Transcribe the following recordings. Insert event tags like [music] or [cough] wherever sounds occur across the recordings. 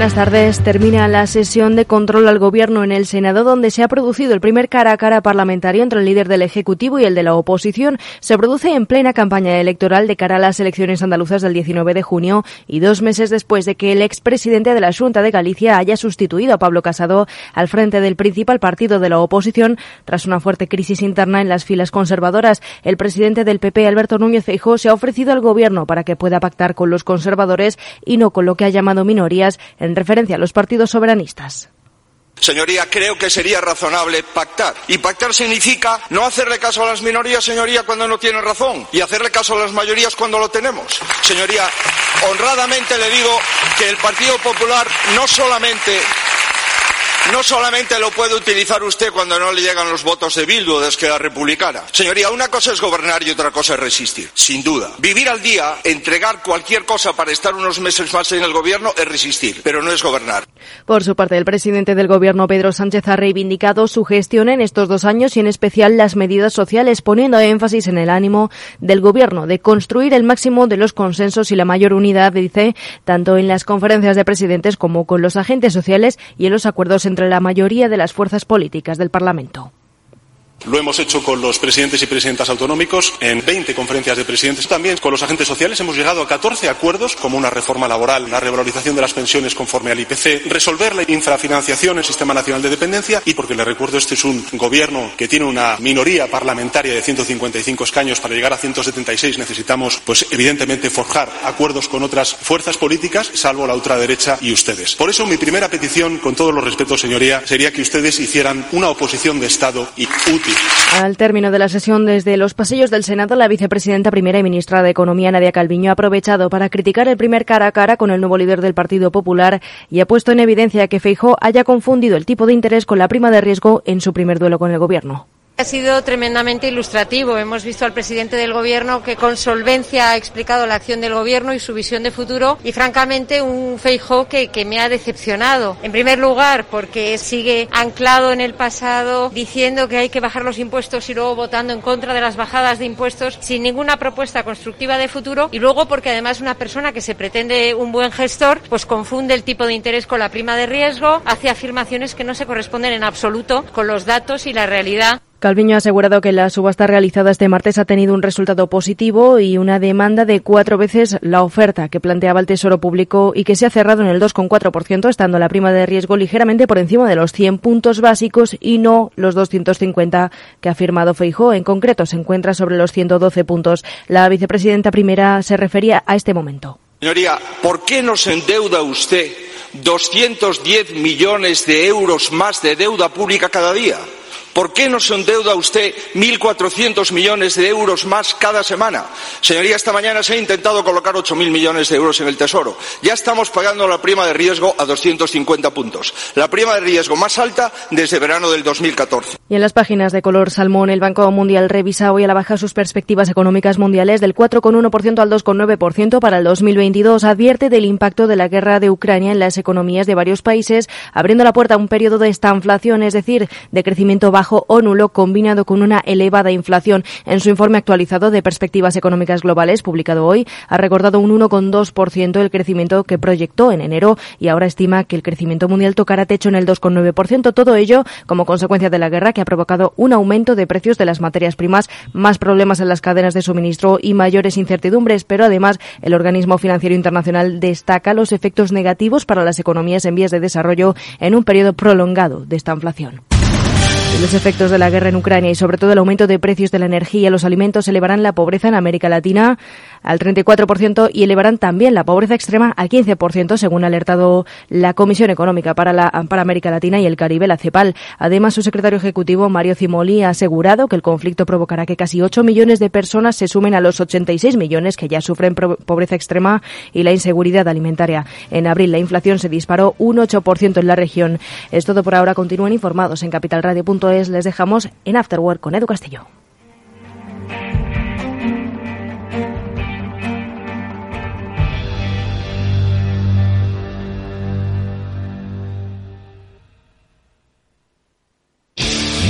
Buenas tardes. Termina la sesión de control al Gobierno en el Senado, donde se ha producido el primer cara a cara parlamentario entre el líder del Ejecutivo y el de la oposición. Se produce en plena campaña electoral de cara a las elecciones andaluzas del 19 de junio y dos meses después de que el expresidente de la Junta de Galicia haya sustituido a Pablo Casado al frente del principal partido de la oposición tras una fuerte crisis interna en las filas conservadoras. El presidente del PP, Alberto Núñez Feijóo, se ha ofrecido al Gobierno para que pueda pactar con los conservadores y no con lo que ha llamado minorías en referencia a los partidos soberanistas. Señoría, creo que sería razonable pactar. Y pactar significa no hacerle caso a las minorías, señoría, cuando no tienen razón, y hacerle caso a las mayorías cuando lo tenemos. Señoría, honradamente le digo que el Partido Popular no solamente no solamente lo puede utilizar usted cuando no le llegan los votos de Bildu de Esquerra Republicana. Señoría, una cosa es gobernar y otra cosa es resistir, sin duda. Vivir al día, entregar cualquier cosa para estar unos meses más en el gobierno es resistir, pero no es gobernar. Por su parte, el presidente del gobierno, Pedro Sánchez, ha reivindicado su gestión en estos dos años y en especial las medidas sociales, poniendo énfasis en el ánimo del gobierno de construir el máximo de los consensos y la mayor unidad, dice, tanto en las conferencias de presidentes como con los agentes sociales y en los acuerdos entre la mayoría de las fuerzas políticas del Parlamento. Lo hemos hecho con los presidentes y presidentas autonómicos en 20 conferencias de presidentes. También con los agentes sociales hemos llegado a 14 acuerdos, como una reforma laboral, la revalorización de las pensiones conforme al IPC, resolver la infrafinanciación en el Sistema Nacional de Dependencia y, porque le recuerdo, este es un gobierno que tiene una minoría parlamentaria de 155 escaños. Para llegar a 176 necesitamos, pues evidentemente, forjar acuerdos con otras fuerzas políticas, salvo la ultraderecha y ustedes. Por eso, mi primera petición, con todos los respetos, señoría, sería que ustedes hicieran una oposición de Estado y útil al término de la sesión desde los pasillos del Senado, la vicepresidenta primera y ministra de Economía, Nadia Calviño, ha aprovechado para criticar el primer cara a cara con el nuevo líder del Partido Popular y ha puesto en evidencia que Feijó haya confundido el tipo de interés con la prima de riesgo en su primer duelo con el Gobierno. Ha sido tremendamente ilustrativo. Hemos visto al presidente del Gobierno que con solvencia ha explicado la acción del Gobierno y su visión de futuro y, francamente, un Feijó que, que me ha decepcionado. En primer lugar, porque sigue anclado en el pasado diciendo que hay que bajar los impuestos y luego votando en contra de las bajadas de impuestos sin ninguna propuesta constructiva de futuro y luego porque además una persona que se pretende un buen gestor pues confunde el tipo de interés con la prima de riesgo, hace afirmaciones que no se corresponden en absoluto con los datos y la realidad. Calviño ha asegurado que la subasta realizada este martes ha tenido un resultado positivo y una demanda de cuatro veces la oferta que planteaba el Tesoro Público y que se ha cerrado en el 2,4%, estando la prima de riesgo ligeramente por encima de los 100 puntos básicos y no los 250 que ha firmado Feijó. En concreto, se encuentra sobre los 112 puntos. La vicepresidenta primera se refería a este momento. Señoría, ¿por qué nos endeuda usted 210 millones de euros más de deuda pública cada día? ¿Por qué nos endeuda usted 1.400 millones de euros más cada semana? Señoría, esta mañana se ha intentado colocar 8.000 millones de euros en el Tesoro. Ya estamos pagando la prima de riesgo a 250 puntos. La prima de riesgo más alta desde verano del 2014. Y en las páginas de color salmón, el Banco Mundial revisa hoy a la baja sus perspectivas económicas mundiales del 4,1% al 2,9% para el 2022. Advierte del impacto de la guerra de Ucrania en las economías de varios países, abriendo la puerta a un periodo de estanflación, es decir, de crecimiento bajo o nulo combinado con una elevada inflación. En su informe actualizado de perspectivas económicas globales, publicado hoy, ha recordado un 1,2% el crecimiento que proyectó en enero y ahora estima que el crecimiento mundial tocará techo en el 2,9%. Todo ello como consecuencia de la guerra que ha provocado un aumento de precios de las materias primas, más problemas en las cadenas de suministro y mayores incertidumbres. Pero además, el organismo financiero internacional destaca los efectos negativos para las economías en vías de desarrollo en un periodo prolongado de esta inflación. Los efectos de la guerra en Ucrania y sobre todo el aumento de precios de la energía y los alimentos elevarán la pobreza en América Latina al 34% y elevarán también la pobreza extrema al 15%, según ha alertado la Comisión Económica para, la, para América Latina y el Caribe, la CEPAL. Además, su secretario ejecutivo, Mario Cimoli, ha asegurado que el conflicto provocará que casi 8 millones de personas se sumen a los 86 millones que ya sufren pobreza extrema y la inseguridad alimentaria. En abril, la inflación se disparó un 8% en la región. Es todo por ahora. Continúen informados en Les dejamos en Afterwork con Edu Castillo.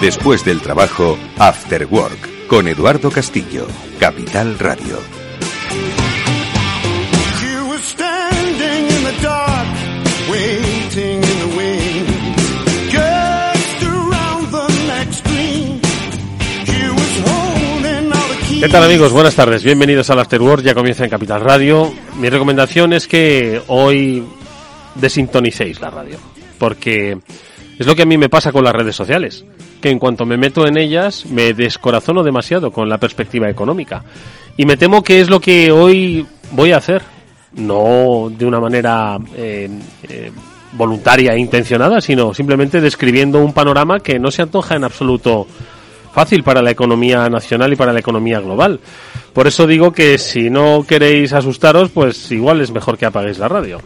Después del trabajo, After Work, con Eduardo Castillo, Capital Radio. ¿Qué tal amigos? Buenas tardes, bienvenidos al After Work, ya comienza en Capital Radio. Mi recomendación es que hoy desintonicéis la radio, porque es lo que a mí me pasa con las redes sociales, que en cuanto me meto en ellas me descorazono demasiado con la perspectiva económica. Y me temo que es lo que hoy voy a hacer, no de una manera eh, eh, voluntaria e intencionada, sino simplemente describiendo un panorama que no se antoja en absoluto fácil para la economía nacional y para la economía global. Por eso digo que si no queréis asustaros, pues igual es mejor que apaguéis la radio.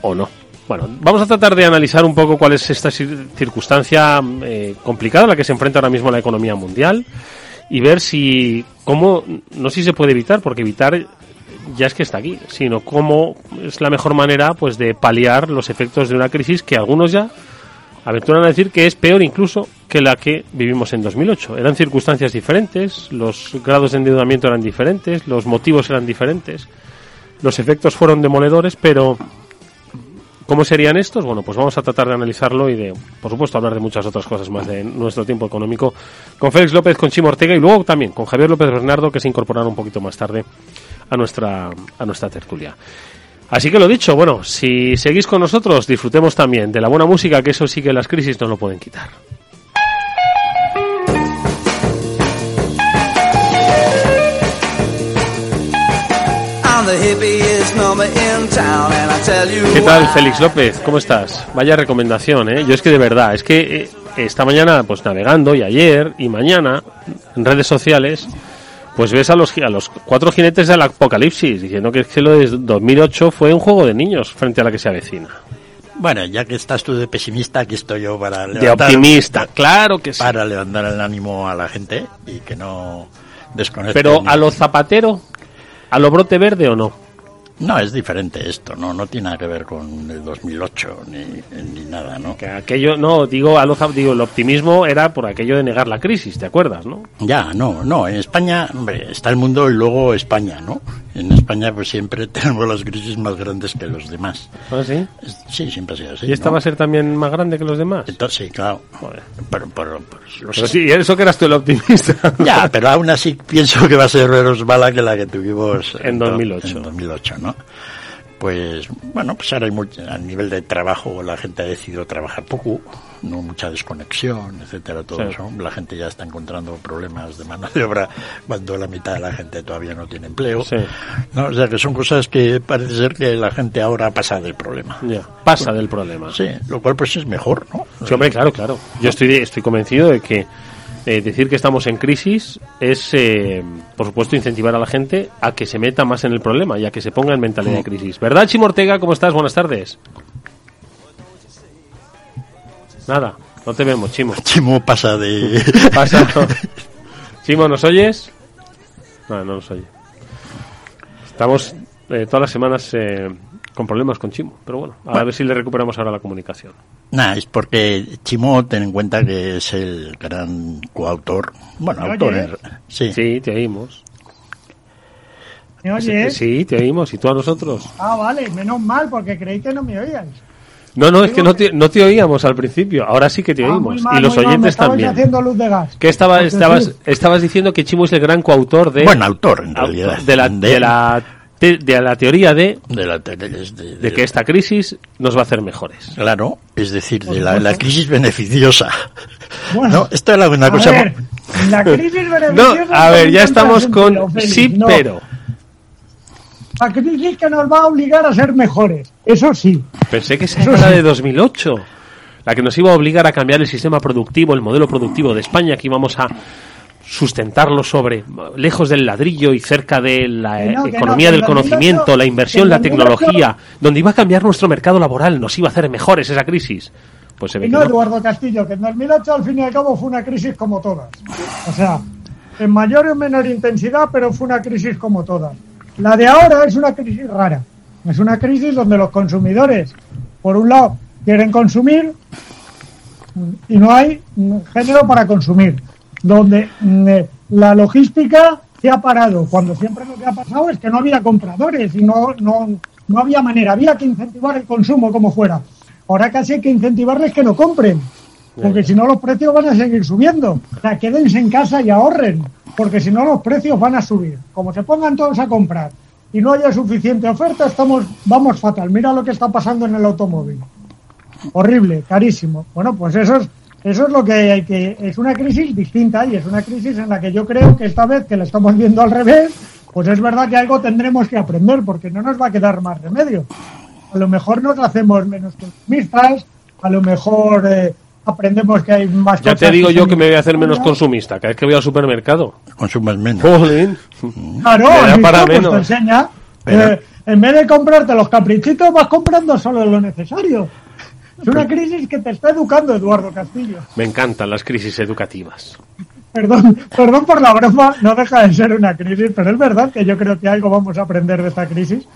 O no. Bueno, vamos a tratar de analizar un poco cuál es esta cir- circunstancia eh, complicada a la que se enfrenta ahora mismo la economía mundial y ver si, cómo, no si se puede evitar, porque evitar ya es que está aquí, sino cómo es la mejor manera pues de paliar los efectos de una crisis que algunos ya aventuran a decir que es peor incluso que la que vivimos en 2008. Eran circunstancias diferentes, los grados de endeudamiento eran diferentes, los motivos eran diferentes, los efectos fueron demoledores, pero ¿cómo serían estos? Bueno, pues vamos a tratar de analizarlo y de, por supuesto, hablar de muchas otras cosas más de nuestro tiempo económico con Félix López, con Chimo Ortega y luego también con Javier López Bernardo, que se incorporará un poquito más tarde a nuestra, a nuestra tertulia. Así que lo dicho, bueno, si seguís con nosotros, disfrutemos también de la buena música, que eso sí que las crisis nos lo pueden quitar. ¿Qué tal. Félix López? ¿Cómo estás? Vaya recomendación, ¿eh? Yo es que de verdad, es que eh, esta mañana, pues navegando, y ayer, y mañana, en redes sociales, pues ves a los, a los cuatro jinetes del apocalipsis, diciendo que, es que lo de 2008 fue un juego de niños frente a la que se avecina. Bueno, ya que estás tú de pesimista, aquí estoy yo para De levantar- optimista, claro que sí. para levantar el ánimo a la gente y que no desconecten. Pero a lo zapatero, a lo brote verde o no. No, es diferente esto, no no tiene nada que ver con el 2008 ni, ni nada, ¿no? Que aquello, no, digo, a lo, za- digo, el optimismo era por aquello de negar la crisis, ¿te acuerdas, no? Ya, no, no, en España, hombre, está el mundo y luego España, ¿no? En España pues siempre [laughs] tenemos las crisis más grandes que los demás. ¿Ah, sí? Sí, siempre ha sido así. ¿Y esta ¿no? va a ser también más grande que los demás? Entonces, sí, claro. Joder. Pero, pero, pues, lo Pero sé. sí, eso que eras tú el optimista. Ya, pero aún así pienso que va a ser menos mala que la que tuvimos En do- 2008. En 2008, ¿no? Pues, bueno, pues ahora hay mucho, a nivel de trabajo la gente ha decidido trabajar poco, no mucha desconexión, etcétera, todo Sí. eso. La gente ya está encontrando problemas de mano de obra cuando la mitad de la gente todavía no tiene empleo. Sí. ¿no? O sea que son cosas que parece ser que la gente ahora pasa del problema. Ya, pasa del problema. Sí, lo cual pues es mejor, ¿no? Sí, hombre, claro, claro. Yo estoy, estoy convencido de que eh, decir que estamos en crisis es, eh, por supuesto, incentivar a la gente a que se meta más en el problema y a que se ponga en mentalidad de crisis. ¿Verdad, Chimo Ortega? ¿Cómo estás? Buenas tardes. Nada, no te vemos, Chimo. [laughs] Chimo pasa de... [laughs] Pasa. Chimo, ¿nos oyes? No, no nos oye. Estamos eh, todas las semanas eh, con problemas con Chimo. Pero bueno, a ver si le recuperamos ahora la comunicación. Nada, es porque Chimo, ten en cuenta que es el gran coautor. Bueno, ¿Me autor. sí. Sí, te oímos. ¿Me oyes? Sí, te oímos. ¿Y tú a nosotros? Ah, vale, menos mal, porque creí que no me oíais. No, no, es que no te, no te oíamos al principio. Ahora sí que te Ah, oímos. mal, y los mal, oyentes estabais también. haciendo luz de gas. ¿Qué estaba, estabas, estabas diciendo que Chimo es el gran coautor de... Bueno, autor, en realidad. De la, De- de la, te- de la teoría de, De, la, de, de- de que esta crisis nos va a hacer mejores. Claro, es decir, de la, la crisis beneficiosa. [laughs] Bueno, No, esto era una a cosa... ver, la crisis [laughs] No, beneficiosa a ver, ya estamos con Félix, sí, no. pero. La crisis que nos va a obligar a ser mejores, eso sí. Pensé que esa era la de 2008. La que nos iba a obligar a cambiar el sistema productivo, el modelo productivo de España, que íbamos a sustentarlo sobre, lejos del ladrillo y cerca de la no, economía no, del en 2008, conocimiento, la inversión, la en 2008 tecnología, donde iba a cambiar nuestro mercado laboral, nos iba a hacer mejores esa crisis. Pues se ve Y que no. Eduardo Castillo, que en 2008 al fin y al cabo fue una crisis como todas. O sea, en mayor o menor intensidad, pero fue una crisis como todas. La de ahora es una crisis rara. Es una crisis donde los consumidores, por un lado, quieren consumir y no hay género para consumir. Donde mm, eh, la logística se ha parado, cuando siempre lo que ha pasado es que no había compradores y no, no, no había manera. Había que incentivar el consumo como fuera. Ahora casi hay que incentivarles que no compren, porque si no los precios van a seguir subiendo. O sea, quédense en casa y ahorren, porque si no los precios van a subir. Como se pongan todos a comprar y no haya suficiente oferta, estamos vamos fatal. Mira lo que está pasando en el automóvil. Horrible, carísimo. Bueno, pues eso es eso es lo que hay que es una crisis distinta y es una crisis en la que yo creo que esta vez que la estamos viendo al revés, pues es verdad que algo tendremos que aprender porque no nos va a quedar más remedio. A lo mejor nos hacemos menos consumistas, a lo mejor eh, aprendemos que hay más Ya te digo yo que me voy a hacer menos consumista. Cada vez que voy al supermercado. Consumes menos. Jolín. Claro, Me da ¿has para? Pues menos. te enseña. Eh, en vez de comprarte los caprichitos, vas comprando solo lo necesario. Es una crisis que te está educando, Eduardo Castillo. Me encantan las crisis educativas. Perdón, perdón por la broma, no deja de ser una crisis, pero es verdad que yo creo que algo vamos a aprender de esta crisis.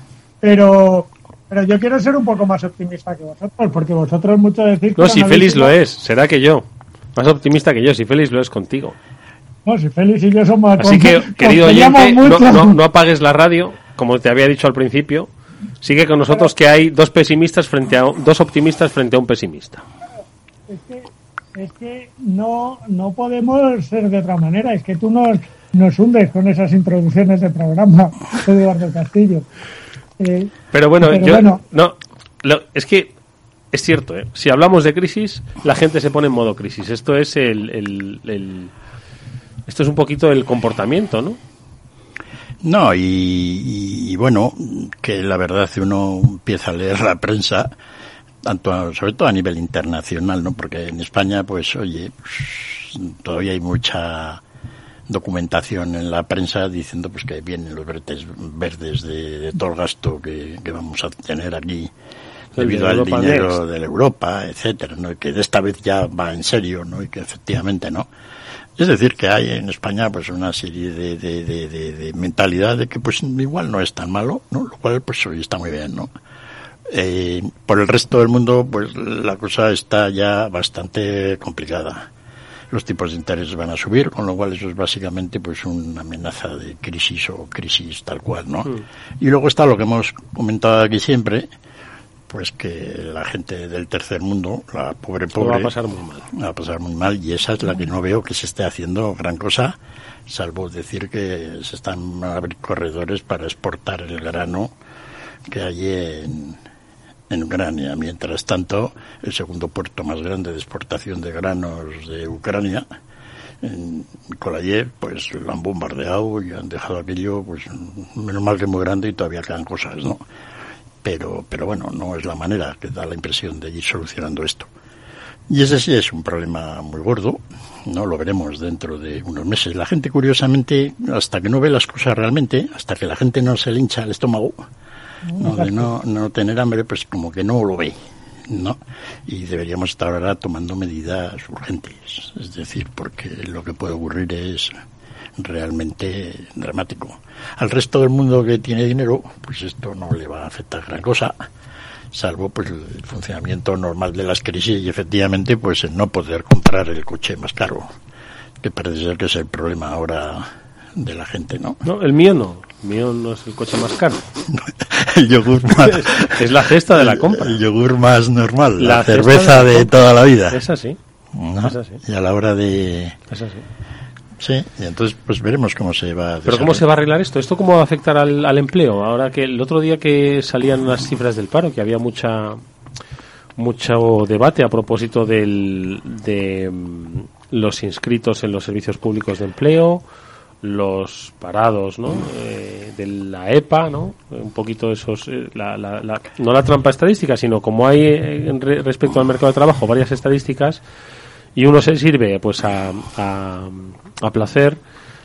Pero, pero yo quiero ser un poco más optimista que vosotros, porque vosotros mucho decís que No, si Félix lo es, será que yo. Más optimista que yo, si Félix lo es contigo. No, si Félix y yo somos Así que, querido oyente, no, no, no apagues la radio, como te había dicho al principio. Sigue con nosotros que hay dos pesimistas frente a dos optimistas frente a un pesimista. Es que, es que no, no podemos ser de otra manera. Es que tú nos, nos hundes con esas introducciones de programa, [laughs] Eduardo Castillo. Eh, Pero bueno, Pero yo bueno. no lo- es que es cierto, ¿eh? si hablamos de crisis, la gente se pone en modo crisis. Esto es el, el- el- esto es un poquito el comportamiento, ¿no? No, y, y- y bueno, que la verdad uno empieza a leer la prensa, tanto sobre todo a nivel internacional, ¿no? Porque en España, pues, oye, pues, todavía hay mucha documentación en la prensa diciendo pues que vienen los bretes verdes de, de todo el gasto que, que vamos a tener aquí debido de al dinero Next. de la Europa, etcétera, ¿no? Y que de esta vez ya va en serio, ¿no? Y que efectivamente, ¿no? Es decir, que hay en España pues una serie de, de, de, de- de mentalidad de que pues igual no es tan malo, ¿no? Lo cual pues hoy está muy bien, ¿no? Eh, por el resto del mundo pues la cosa está ya bastante complicada. Los tipos de interés van a subir, con lo cual eso es básicamente pues una amenaza de crisis o crisis tal cual, ¿no? Mm. Y luego está lo que hemos comentado aquí siempre, pues que la gente del tercer mundo, la pobre pobre, va a pasar muy mal. va a pasar muy mal y esa es la que no veo que se esté haciendo gran cosa, salvo decir que se están a abrir corredores para exportar el grano que hay en, en Ucrania. Mientras tanto, el segundo puerto más grande de exportación de granos de Ucrania, en Kolayev, pues lo han bombardeado y han dejado aquello, pues menos mal que muy grande y todavía quedan cosas, ¿no? Pero, pero bueno, no es la manera que da la impresión de ir solucionando esto. Y ese sí es un problema muy gordo, no lo veremos dentro de unos meses. La gente, curiosamente, hasta que no ve las cosas realmente, hasta que la gente no se le hincha el estómago, no, de no, no tener hambre, pues como que no lo ve, ¿no? Y deberíamos estar ahora tomando medidas urgentes, es decir, porque lo que puede ocurrir es realmente dramático. Al resto del mundo que tiene dinero, pues esto no le va a afectar gran cosa, salvo pues el funcionamiento normal de las crisis y efectivamente pues el no poder comprar el coche más caro, que parece ser que es el problema ahora de la gente, ¿no? No, el mío no. El mío no es el coche más caro. [laughs] el yogur más... [laughs] es la cesta de la compra. El yogur más normal, la, cerveza de la de, compra. toda la vida. Es así. ¿no? es así. Y a la hora de... Es así. Sí, y entonces pues veremos cómo se va a Pero ¿cómo se va a arreglar esto? ¿Esto cómo va a afectar al, al empleo? Ahora que el otro día que salían las cifras del paro, que había mucha mucho debate a propósito del, de mm, los inscritos en los servicios públicos de empleo, los parados, ¿no? Eh, de la EPA, ¿no? Un poquito esos, eh, la, la- la- no la trampa estadística, sino como hay eh, en re- respecto al mercado de trabajo varias estadísticas y uno se sirve pues a, a, a placer.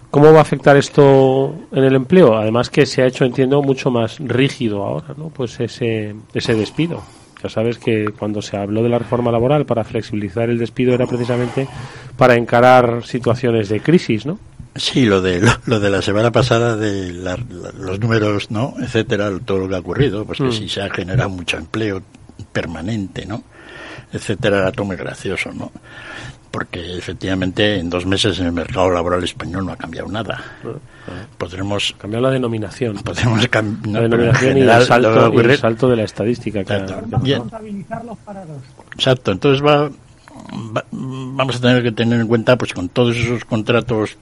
¿Cómo va a afectar esto en el empleo? Además que se ha hecho, entiendo, mucho más rígido ahora, ¿no? Pues ese, ese despido. Ya sabes que cuando se habló de la reforma laboral para flexibilizar el despido era precisamente para encarar situaciones de crisis, ¿no? Sí, lo de lo, lo de la semana pasada de la- la- los números, ¿no? etcétera, todo lo que ha ocurrido, pues que Mm. si se ha generado mucho empleo permanente, ¿no? Etcétera, era todo muy gracioso, ¿no? Porque efectivamente en dos meses en el mercado laboral español no ha cambiado nada. Podremos cambiar la denominación. Podremos cambiar La denominación y el salto, y el salto de la estadística. que ha- Bien. contabilizar los parados. Exacto, entonces va, va- vamos a tener que tener en cuenta pues con todos esos contratos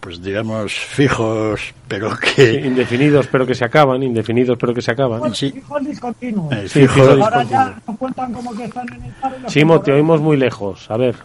pues digamos fijos pero Sí, que indefinidos pero que se acaban, indefinidos pero que se acaban. Fijos discontinuos. Eh, Sí, fijos- Ahora discontinuos. ya no cuentan como que están en el paro. Chimo, te oímos muy lejos. A ver,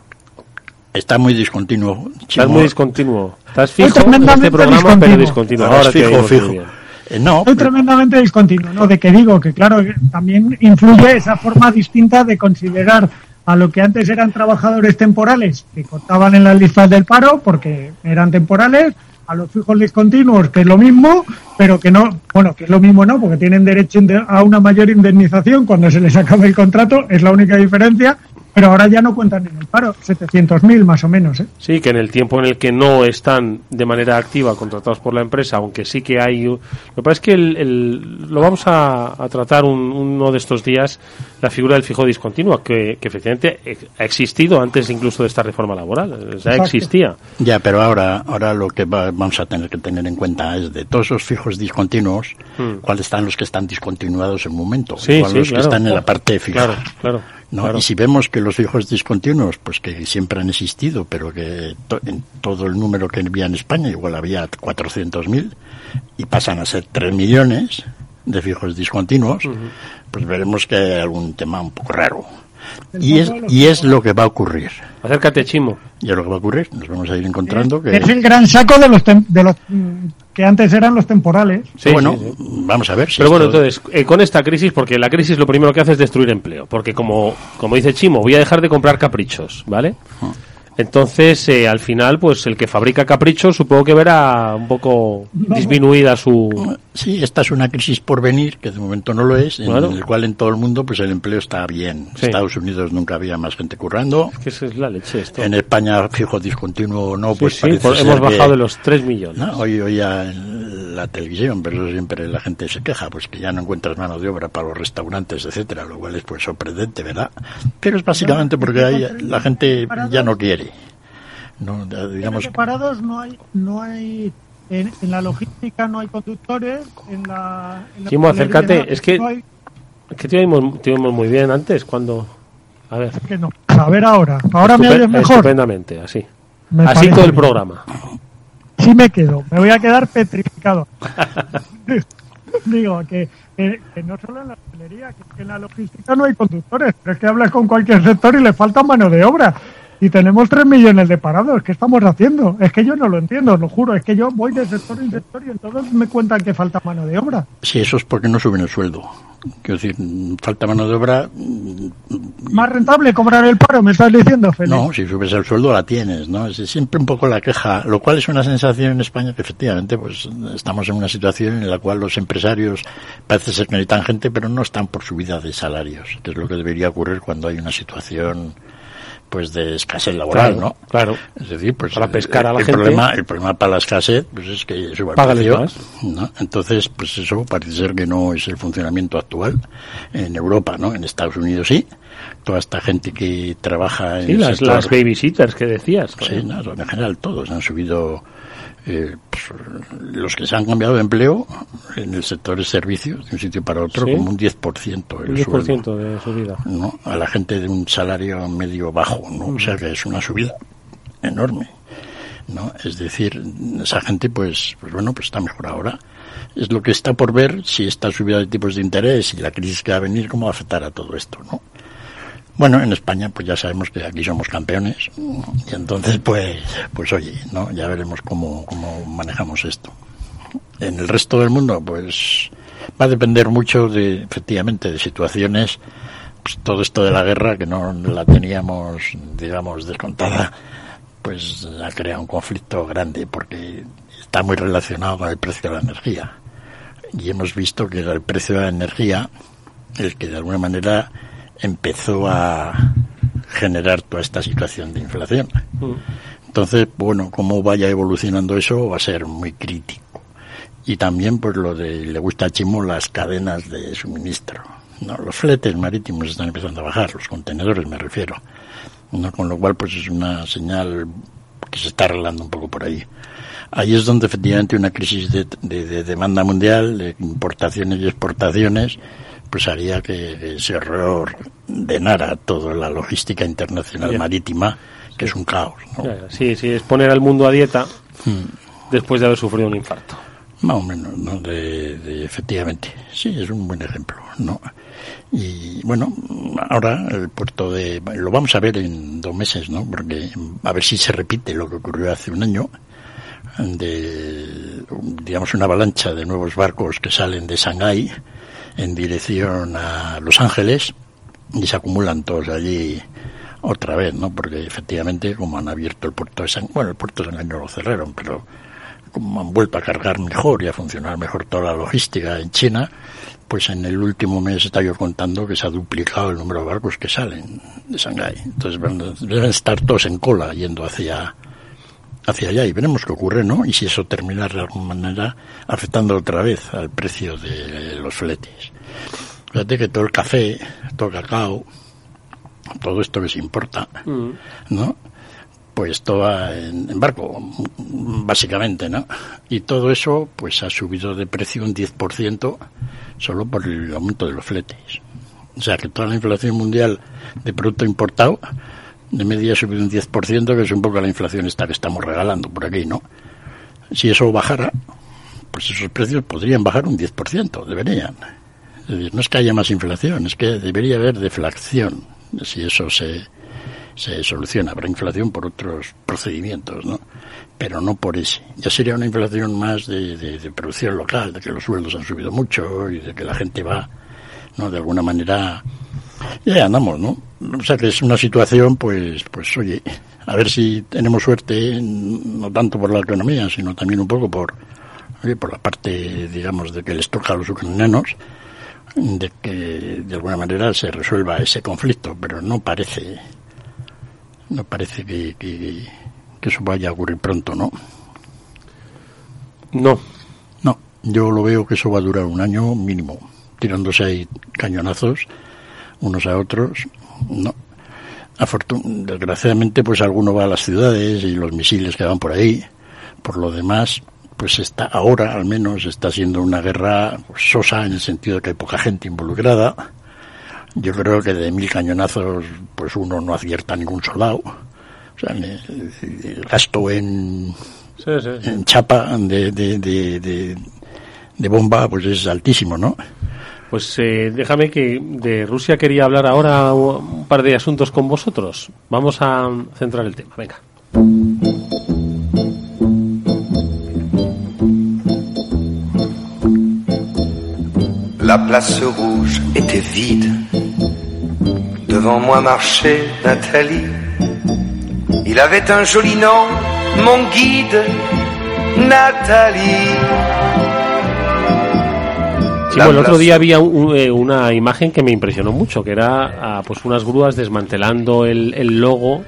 está muy discontinuo. estás Chimo. muy discontinuo. Estás fijo en tremendamente este programa, pero discontinuo. discontinuo. Ahora Ahora fijo, fijo. Eh, no, Estoy tremendamente discontinuo, ¿no? De que digo que, claro, también influye esa forma distinta de considerar a lo que antes eran trabajadores temporales, que contaban en las listas del paro porque eran temporales, a los fijos discontinuos, que es lo mismo, pero que no, bueno, que es lo mismo no, porque tienen derecho a una mayor indemnización cuando se les acaba el contrato, es la única diferencia, pero ahora ya no cuentan en el paro, 700.000 más o menos, ¿eh? Sí, que en el tiempo en el que no están de manera activa contratados por la empresa, aunque sí que hay... Lo que pasa es que el, el- lo vamos a, a tratar un- uno de estos días, la figura del fijo discontinuo, que, que efectivamente e- ha existido antes incluso de esta reforma laboral. Ya Exacto. existía. Ya, pero ahora, ahora lo que va- vamos a tener que tener en cuenta es de todos esos fijos discontinuos, Hmm. cuáles están los que están discontinuados en un momento, Sí, cuáles sí, los claro. que están en la parte fija. Claro, claro. ¿No? claro. Y si vemos que los fijos discontinuos, pues que siempre han existido, pero que to- en todo el número que había en España, igual había 400.000, y pasan a ser 3 millones de fijos discontinuos, pues veremos que hay algún tema un poco raro. Y es, y es lo que va a ocurrir. Acércate, Chimo. Y es lo que va a ocurrir. Nos vamos a ir encontrando que... Es el gran saco de los, tem- de los mm, que antes eran los temporales. Sí, bueno, sí, sí. vamos a ver si Pero bueno, esto- entonces, eh, con esta crisis, porque la crisis lo primero que hace es destruir empleo, porque como, como dice Chimo, voy a dejar de comprar caprichos, ¿vale? Entonces, eh, al final, pues el que fabrica caprichos supongo que verá un poco disminuida su... Sí, esta es una crisis por venir, que de momento no lo es, en Claro. el cual en todo el mundo pues el empleo está bien. Sí. Estados Unidos nunca había más gente currando. que esa es la leche esto. En España, fijo discontinuo o no, Sí, pues sí, parece por- ser hemos que- bajado de los 3 millones. No, hoy oía en la televisión, pero eso siempre la gente se queja, pues que ya no encuentras mano de obra para los restaurantes, etcétera, lo cual es pues sorprendente, ¿verdad? Pero es básicamente porque hay- la gente ya no quiere. No, digamos, En parados no hay, no hay en, en la logística no hay conductores, en la... en la Chimo, acércate, es que, no hay- es que te oímos, te oímos muy bien antes, cuando... A ver. que no. A ver ahora, ahora me oyes mejor. Estupendamente, así. Me así todo el bien. programa. Sí me quedo, me voy a quedar petrificado. [laughs] Digo, que, que- que no solo en la hotelería, que, que en la logística no hay conductores, pero es que hablas con cualquier sector y le falta mano de obra. Y tenemos tres millones de parados, ¿qué estamos haciendo? Es que yo no lo entiendo, lo juro, es que yo voy de sector en sector y en todos me cuentan que falta mano de obra. si eso es porque no suben el sueldo. Quiero decir, falta mano de obra, mm, Más rentable cobrar el paro, me estás diciendo, Félix. No, si subes el sueldo la tienes, ¿no? Es siempre un poco la queja, lo cual es una sensación en España que efectivamente pues estamos en una situación en la cual los empresarios parece ser que necesitan gente, pero no están por subida de salarios, que es lo que debería ocurrir cuando hay una situación pues de escasez laboral, Claro, ¿no? claro. Es decir, pues Para pescar a la el gente. Problema, el problema para la escasez pues es que sube precio, más. ¿no? Entonces, pues eso parece ser que no es el funcionamiento actual en Europa, ¿no? En Estados Unidos sí. Toda esta gente que trabaja en Sí, el las, sector- las babysitters que decías. Sí, no, en general todos han subido. Eh, pues, los que se han cambiado de empleo en el sector de servicios de un sitio para otro Sí. como un 10% el Un 10% sueldo, de subida. ¿no? a la gente de un salario medio bajo ¿no? o sea que es una subida enorme no es decir esa gente pues pues bueno pues está mejor ahora es lo que está por ver si esta subida de tipos de interés y la crisis que va a venir cómo va a afectar a todo esto no bueno, en España pues ya sabemos que aquí somos campeones y entonces pues pues oye, ¿no? Ya veremos cómo, cómo manejamos esto. En el resto del mundo pues va a depender mucho de efectivamente de situaciones pues todo esto de la guerra que no la teníamos digamos descontada pues ha creado un conflicto grande porque está muy relacionado con el precio de la energía y hemos visto que el precio de la energía el que de alguna manera empezó a generar toda esta situación de inflación. Entonces, bueno, cómo vaya evolucionando eso va a ser muy crítico. Y también, pues lo de, le gusta a Chimo las cadenas de suministro. ¿no? Los fletes marítimos están empezando a bajar, los contenedores me refiero. ¿no? Con lo cual, pues es una señal que se está arreglando un poco por ahí. Ahí es donde efectivamente una crisis de, de- de demanda mundial, de importaciones y exportaciones, pues haría que ese error denara toda la logística internacional marítima, que es un caos. Sí, sí, es poner al mundo a dieta Hmm. después de haber sufrido un infarto. Más o menos, ¿no? De, de- efectivamente. Sí, es un buen ejemplo, ¿no? Y bueno, ahora el puerto de... Lo vamos a ver en dos meses, ¿no? Porque a ver si se repite lo que ocurrió hace un año, de, digamos, una avalancha de nuevos barcos que salen de Shanghái en dirección a Los Ángeles y se acumulan todos allí otra vez, ¿no? Porque efectivamente, como han abierto el puerto de Shanghái, bueno, el puerto de Shanghái no lo cerraron, pero como han vuelto a cargar mejor y a funcionar mejor toda la logística en China, pues en el último mes está yo contando que se ha duplicado el número de barcos que salen de Shanghái. Entonces deben estar todos en cola yendo hacia hacia allá y veremos qué ocurre, ¿no? Y si eso termina de alguna manera afectando otra vez al precio de los fletes. Fíjate que todo el café, todo el cacao, todo esto que se importa, ¿no? Pues todo va en, en barco, básicamente, ¿no? Y todo eso, pues ha subido de precio un 10% solo por el aumento de los fletes. O sea que toda la inflación mundial de producto importado de media ha subido un 10%, que es un poco la inflación esta que estamos regalando por aquí, ¿no? Si eso bajara, pues esos precios podrían bajar un 10%, deberían. No es que haya más inflación, es que debería haber deflación, si eso se, se soluciona. Habrá inflación por otros procedimientos, ¿no? Pero no por ese. Ya sería una inflación más de, de- de producción local, de que los sueldos han subido mucho y de que la gente va, ¿no? De alguna manera y ahí andamos, ¿no? O sea que es una situación, pues, pues oye, a ver si tenemos suerte, no tanto por la economía, sino también un poco por, oye, por la parte, digamos, de que les toca a los ucranianos, de que de alguna manera se resuelva ese conflicto, pero no parece, no parece que, que, que eso vaya a ocurrir pronto, ¿no? No. No, yo lo veo que eso va a durar un año mínimo, tirándose ahí cañonazos unos a otros, no. Afortun- desgraciadamente, pues alguno va a las ciudades y los misiles que van por ahí. Por lo demás, pues está ahora, al menos, está siendo una guerra pues, sosa en el sentido de que hay poca gente involucrada. Yo creo que de mil cañonazos, pues uno no acierta a ningún soldado. O sea, el, el gasto en, Sí, sí, sí. en chapa de, de, de, de, de bomba, pues es altísimo, ¿no? Pues eh, déjame que de Rusia quería hablar ahora un par de asuntos con vosotros. Vamos a centrar el tema. Venga. La place rouge était vide. Devant moi marchait Nathalie. Il avait un joli nom, mon guide, Nathalie. Chimo, el otro día había un- eh, una imagen que me impresionó mucho, que era ah, pues unas grúas desmantelando el, el logo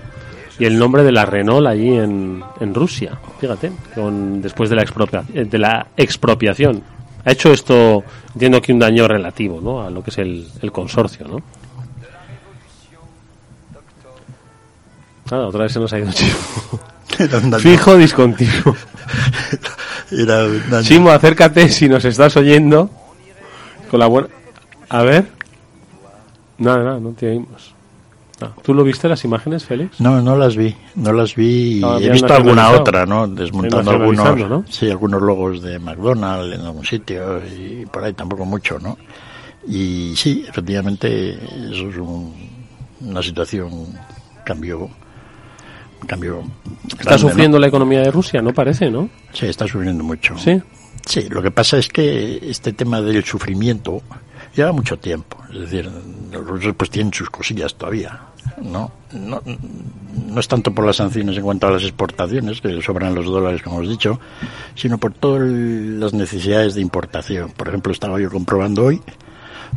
y el nombre de la Renault allí en, en Rusia. Fíjate, con, después de la, expropia- eh, de la expropiación. Ha hecho esto, entiendo que un daño relativo ¿no? a lo que es el, el consorcio, ¿no? Nada, otra vez se nos ha ido Chimo. [laughs] Era un daño- Fijo discontinuo. [laughs] Era un daño- Chimo, acércate si nos estás oyendo. Con la buena. A ver. Nada, nada, no te oímos. Ah, ¿Tú lo viste las images, Félix? No, no las vi, no las vi. Ah, he visto alguna otra, ¿no? Desmontando algunos, ¿no? sí, algunos logos de McDonald's en algún sitio y por ahí tampoco mucho, ¿no? Y sí, efectivamente, eso es un- una situación, cambio, cambio. Está grande, ¿no? sufriendo la economía de Rusia, ¿no parece, no? Sí, está sufriendo mucho. Sí. Sí, lo que pasa es que este tema del sufrimiento lleva mucho tiempo. Es decir, los rusos pues tienen sus cosillas todavía. No, no, no es tanto por las sanciones en cuanto a las exportaciones, que sobran los dólares, como hemos dicho, sino por todas las necesidades de importación. Por ejemplo, estaba yo comprobando hoy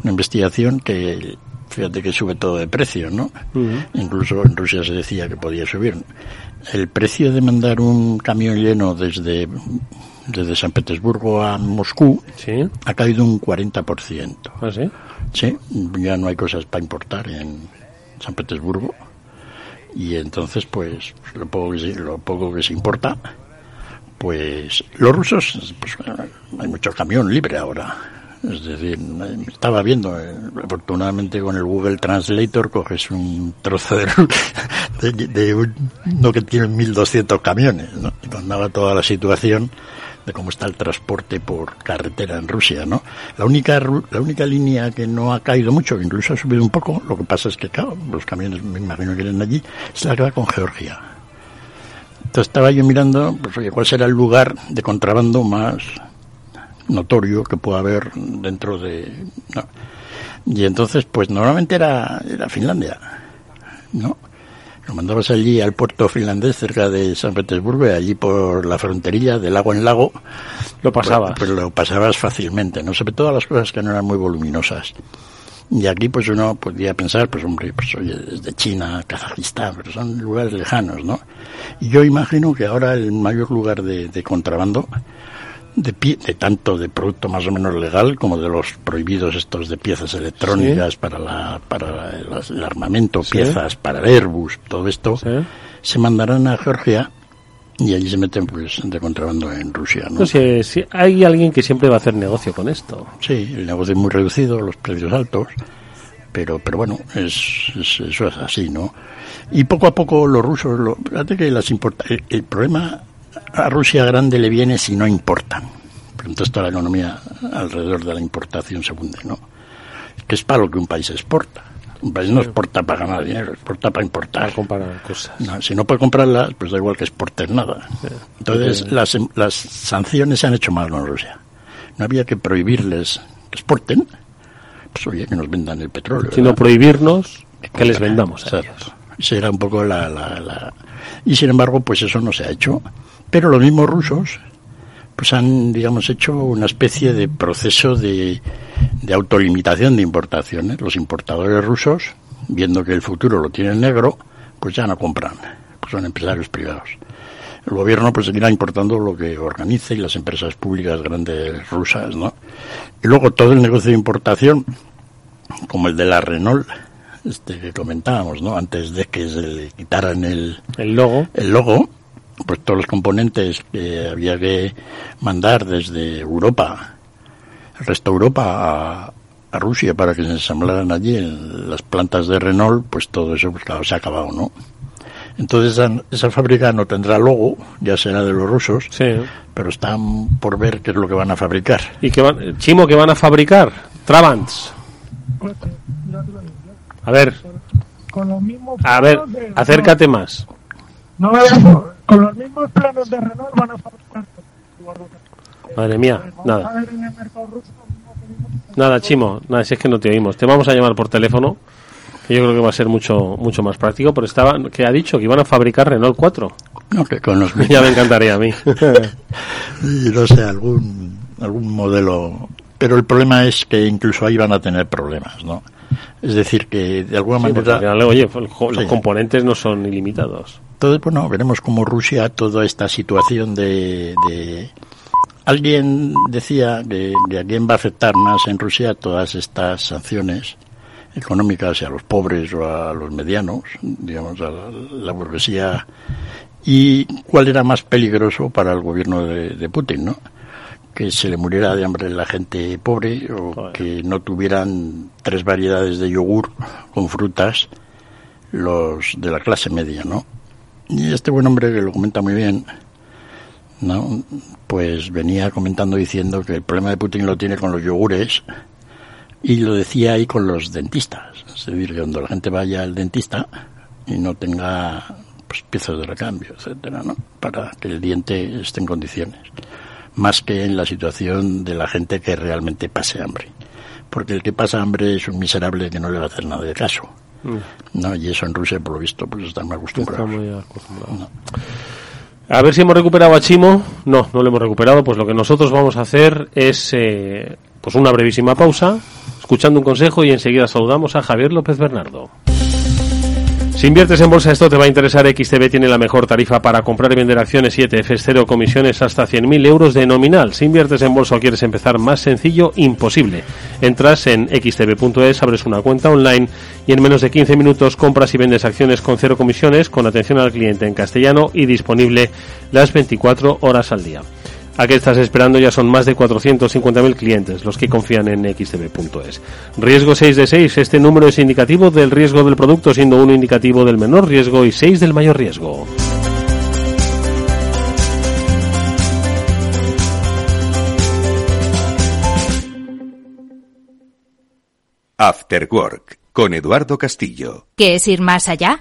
una investigación que, fíjate que sube todo de precio, ¿no? Incluso en Rusia se decía que podía subir. El precio de mandar un camión lleno desde, desde San Petersburgo a Moscú Sí. ha caído un 40%. ¿Ah, sí? Sí, ya no hay cosas para importar en San Petersburgo. Y entonces, pues, lo poco que se, lo poco que se importa, pues, los rusos, pues, hay mucho camión libre ahora. Es decir, estaba viendo, eh, afortunadamente con el Google Translator coges un trozo de, [laughs] de, de uno que tiene 1200 camiones, ¿no? Y mandaba toda la situación de cómo está el transporte por carretera en Rusia, ¿no? La única la única línea que no ha caído mucho, que incluso ha subido un poco, lo que pasa es que claro, los camiones me imagino que vienen allí, es la que va con Georgia. Entonces estaba yo mirando, pues oye, ¿cuál será el lugar de contrabando más notorio que pueda haber dentro de... Y entonces, pues normalmente era, era Finlandia, ¿no? Lo mandabas allí al puerto finlandés cerca de San Petersburgo allí por la fronterilla de lago en lago. Lo pasabas. Pues, pues lo pasabas fácilmente, ¿no? Sobre todo las cosas que no eran muy voluminosas. Y aquí pues uno podía pensar, pues hombre, pues oye, desde China, Kazajistán, pero son lugares lejanos, ¿no? Y yo imagino que ahora el mayor lugar de, de contrabando, de, pie, de tanto de producto más o menos legal como de los prohibidos estos de piezas electrónicas para la para el armamento, Sí. piezas para el Airbus, todo esto, se mandarán a Georgia y allí se meten pues de contrabando en Rusia, ¿no? Sé, si hay alguien que siempre va a hacer negocio con esto. Sí, el negocio es muy reducido, los precios altos, pero pero bueno, es, es- eso es así, ¿no? Y poco a poco los rusos, lo, fíjate que las importa, el, el problema a Rusia grande le viene si no importan. Pero entonces toda la economía alrededor de la importación se hunde, ¿no? Que es para lo que un país exporta. Un país no exporta para ganar dinero, exporta para importar. Comprar cosas. No, si no puede comprarlas, pues da igual que exportes nada. Entonces, las, em- las sanciones se han hecho mal con Rusia. No había que prohibirles que exporten, pues oye, que nos vendan el petróleo. Sino ¿verdad? prohibirnos que les vendamos a ellos. Era un poco la, la, la- Y sin embargo, pues eso no se ha hecho. Pero los mismos rusos, pues han, digamos, hecho una especie de proceso de, de autolimitación de importaciones. Los importadores rusos, viendo que el futuro lo tienen negro, pues ya no compran. Pues son empresarios privados. El gobierno pues seguirá importando lo que organice y las empresas públicas grandes rusas, ¿no? Y luego todo el negocio de importación, como el de la Renault, este que comentábamos, ¿no? Antes de que se le quitaran el, el logo, el logo, pues todos los componentes que había que mandar desde Europa, el resto de Europa a, a Rusia para que se ensamblaran allí en las plantas de Renault, pues todo eso pues claro, se ha acabado, ¿no? Entonces esa, esa fábrica no tendrá logo, ya será de los rusos, pero están por ver qué es lo que van a fabricar. ¿Y qué van, Chimo, qué van a fabricar? Trabants. A ver, Con los mismos a ver, acércate más. No, no, con los mismos planos de Renault van a fabricar. Madre mía, a nada. Nada, Chimo, nada, si es que no te oímos. Te vamos a llamar por teléfono, que yo creo que va a ser mucho mucho más práctico, pero estaba, que ha dicho que iban a fabricar Renault 4. No, que con los [laughs] ya me encantaría a mí. [laughs] y no sé, algún, algún modelo pero el problema es que incluso ahí van a tener problemas, ¿no? Es decir, que de alguna Sí, manera... final, oye, los Sí. componentes no son ilimitados. Entonces, bueno, veremos cómo Rusia, toda esta situación de... de- Alguien decía que, que a quién va a afectar más en Rusia todas estas sanciones económicas a los pobres o a los medianos, digamos, a la, la burguesía, y cuál era más peligroso para el gobierno de, de Putin, ¿no? Que se le muriera de hambre la gente pobre o que no tuvieran tres variedades de yogur con frutas los de la clase media, ¿no? Y este buen hombre que lo comenta muy bien, ¿no? Pues venía comentando diciendo que el problema de Putin lo tiene con los yogures y lo decía ahí con los dentistas. Es decir, que cuando la gente vaya al dentista y no tenga pues, piezas de recambio, etcétera, ¿no? Para que el diente esté en condiciones. Más que en la situación de la gente que realmente pase hambre. Porque el que pasa hambre es un miserable que no le va a hacer nada de caso. No, y eso en Rusia, por lo visto, pues están muy acostumbrados. Está muy acostumbrado. A ver si hemos recuperado a Chimo. No, no lo hemos recuperado. Pues lo que nosotros vamos a hacer es eh, pues una brevísima pausa, escuchando un consejo y enseguida saludamos a Javier López Bernardo. Si inviertes en bolsa, esto te va a interesar. XTB tiene la mejor tarifa para comprar y vender acciones y ETFs, cero comisiones hasta 100.000 euros de nominal. Si inviertes en bolsa o quieres empezar más sencillo, imposible. Entras en xtb.es, abres una cuenta online y en menos de 15 minutos compras y vendes acciones con cero comisiones, con atención al cliente en castellano y disponible las 24 horas al día. ¿A qué estás esperando? Ya son más de 450.000 clientes los que confían en xtb.es. Riesgo 6 de 6. Este número es indicativo del riesgo del producto, siendo uno indicativo del menor riesgo y 6 del mayor riesgo. After Work con Eduardo Castillo. ¿Qué es ir más allá?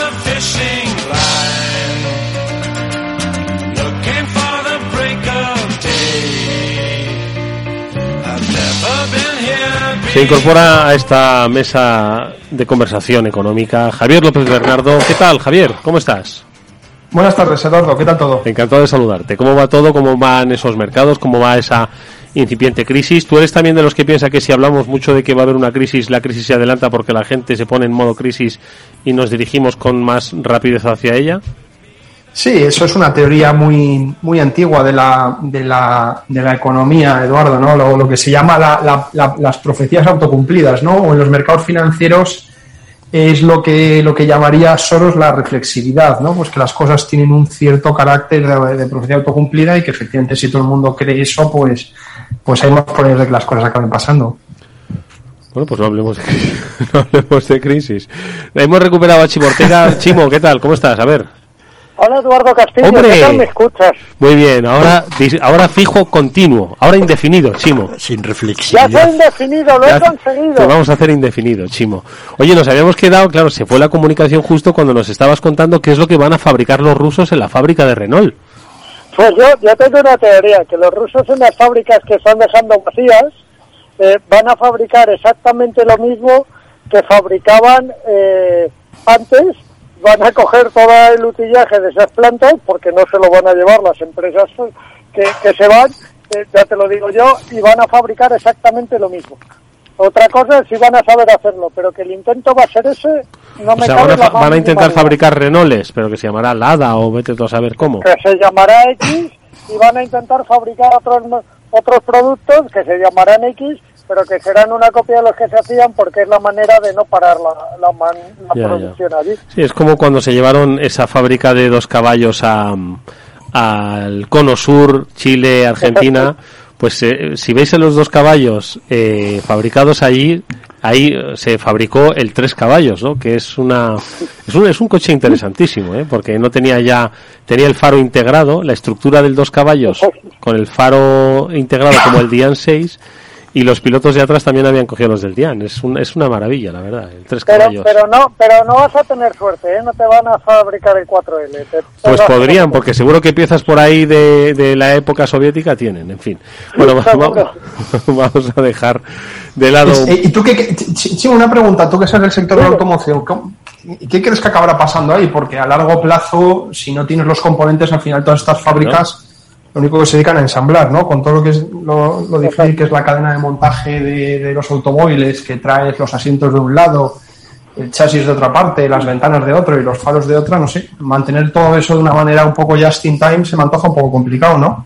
Hooked up on a fishing line, looking for the break of day. I've never been here Se incorpora a esta mesa de conversación económica Javier López Bernardo. ¿Qué tal, Javier? ¿Cómo estás? Buenas tardes, Eduardo. ¿Qué tal todo? Encantado de saludarte. ¿Cómo va todo? ¿Cómo van esos mercados? ¿Cómo va esa incipiente crisis? ¿Tú eres también de los que piensa que si hablamos mucho de que va a haber una crisis, la crisis se adelanta porque la gente se pone en modo crisis y nos dirigimos con más rapidez hacia ella? Sí, eso es una teoría muy, muy antigua de la, de, la, de la economía, Eduardo, ¿no? Lo, que se llama la- la- la- las profecías autocumplidas, ¿no? O en los mercados financieros es lo que, lo que llamaría Soros la reflexividad, ¿no? Pues que las cosas tienen un cierto carácter de, de profecía autocumplida y que efectivamente si todo el mundo cree eso, pues, pues hay más probabilidades de que las cosas acaben pasando. Bueno, pues no hablemos de, [laughs] no hablemos de crisis. Hemos recuperado a Chimo Ortega. Chimo, ¿qué tal? ¿Cómo estás? A ver. Hola Eduardo Castillo, ¡Hombre! ¿qué tal me escuchas? Muy bien, ahora, ahora fijo continuo, ahora indefinido, Chimo. Sin Ya reflexividad. soy indefinido, lo he Ya conseguido. Te vamos a hacer indefinido, Chimo. Oye, nos habíamos quedado, claro, se fue la comunicación justo cuando nos estabas contando qué es lo que van a fabricar los rusos en la fábrica de Renault. Pues yo, yo tengo una teoría, que los rusos en las fábricas que están dejando vacías eh, van a fabricar exactamente lo mismo que fabricaban eh, antes, van a coger todo el utillaje de esas plantas, porque no se lo van a llevar las empresas que, que se van, eh, ya te lo digo yo, y van a fabricar exactamente lo mismo. Otra cosa es si van a saber hacerlo, pero que el intento va a ser ese, no O me sea, cabe van a, la fa- van a más intentar fabricar Renaults, pero que se llamará Lada o vete tú a saber cómo. que se llamará X y van a intentar fabricar otros otros productos que se llamarán X, pero que serán una copia de los que se hacían porque es la manera de no parar la, la, man- la Ya, ya. producción allí. Sí, es como cuando se llevaron esa fábrica de dos caballos a, al cono sur, Chile, Argentina. Pues eh, si veis a los dos caballos eh, fabricados allí, ahí eh, se fabricó el tres caballos, ¿no? Que es una es un, es un coche interesantísimo, ¿eh? Porque no tenía ya tenía el faro integrado, la estructura del dos caballos con el faro integrado como el Dian 6 y los pilotos de atrás también habían cogido los del Dian. Es un, es una maravilla, la verdad. El tres Pero, caballos. pero no, pero no vas a tener suerte, ¿eh? No te van a fabricar el 4L. te- te Pues a- podrían, porque seguro que piezas por ahí de, de la época soviética tienen, en fin. Bueno, [laughs] va- va- [laughs] vamos a dejar de lado... Eh, ¿Y tú qué, qué- Ch- Chimo, una pregunta, tú que eres del sector de la automoción, ¿cómo- ¿qué crees que acabará pasando ahí? Porque a largo plazo, si no tienes los componentes, al final todas estas fábricas lo único que se dedican a ensamblar, ¿no? Con todo lo que es lo, lo difícil que es la cadena de montaje de, de los automóviles, que traes los asientos de un lado, el chasis de otra parte, las ventanas de otro y los faros de otra, no sé, mantener todo eso de una manera un poco just in time se me antoja un poco complicado, ¿no?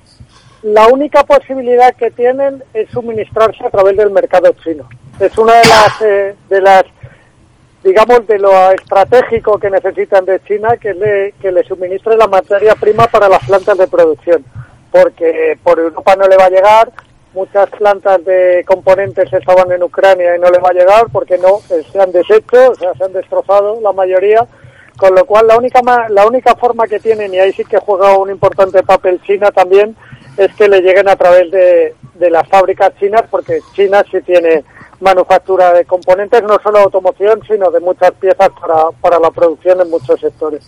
La única posibilidad que tienen es suministrarse a través del mercado chino. Es una de las, eh, de las digamos, de lo estratégico que necesitan de China, que le, que le suministre la materia prima para las plantas de producción. Porque por Europa no le va a llegar, muchas plantas de componentes estaban en Ucrania y no le va a llegar porque no, eh, se han deshecho, o sea, se han destrozado la mayoría. Con lo cual, la única, la única forma que tienen, y ahí sí que juega un importante papel China también, es que le lleguen a través de, de las fábricas chinas, porque China sí tiene manufactura de componentes, no solo automoción, sino de muchas piezas para, para la producción en muchos sectores.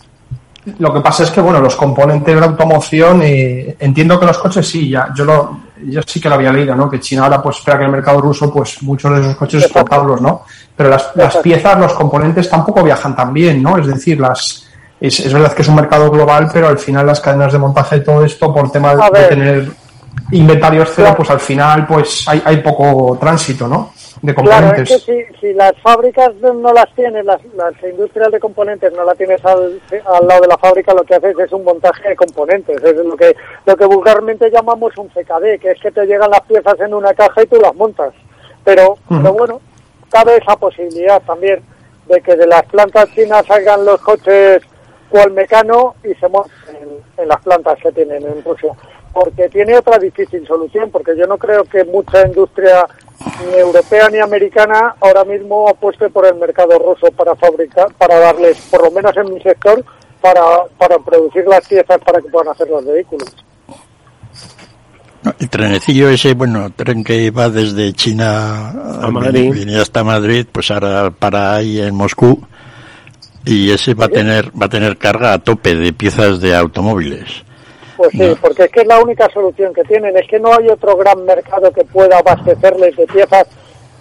Lo que pasa es que, bueno, los componentes de la automoción, eh, entiendo que los coches sí, ya, yo lo, yo sí que lo había leído, ¿no? Que China ahora pues espera que el mercado ruso, pues muchos de esos coches exportarlos, ¿no? Pero las, las piezas, los componentes tampoco viajan tan bien, ¿no? Es decir, las, es, es verdad que es un mercado global, pero al final las cadenas de montaje y todo esto, por tema de, de tener inventarios cero, pues al final, pues hay, hay poco tránsito, ¿no? De Claro, es que si, si las fábricas no las tienes, las, las industrias de componentes no las tienes al, al lado de la fábrica, lo que haces es un montaje de componentes. Es lo que, lo que vulgarmente llamamos un CKD, que es que te llegan las piezas en una caja y tú las montas. Pero, pero bueno, cabe esa posibilidad también de que de las plantas chinas salgan los coches cual mecano y se monten en, en las plantas que tienen en Rusia. Porque tiene otra difícil solución, porque yo no creo que mucha industria ni europea ni americana ahora mismo apueste por el mercado ruso para fabricar, para darles, por lo menos en mi sector, para, para producir las piezas para que puedan hacer los vehículos. El trenecillo ese, bueno, tren que va desde China A Madrid. viene hasta Madrid, pues ahora para ahí en Moscú y ese va a tener va a tener carga a tope de piezas de automóviles. Pues sí, No. porque es que es la única solución que tienen, es que no hay otro gran mercado que pueda abastecerles de piezas,